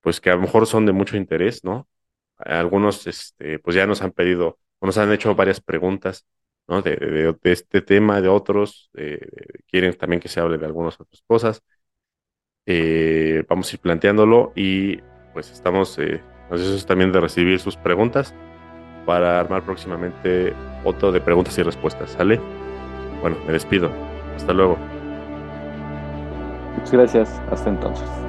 pues que a lo mejor son de mucho interés, ¿no? Algunos, este, pues ya nos han pedido, o nos han hecho varias preguntas, ¿no? De, de- de este tema, de otros, eh, quieren también que se hable de algunas otras cosas. Eh, vamos a ir planteándolo y pues estamos eh, ansiosos también de recibir sus preguntas para armar próximamente otro de preguntas y respuestas, ¿sale? Bueno, me despido. Hasta luego. Muchas gracias. Hasta entonces.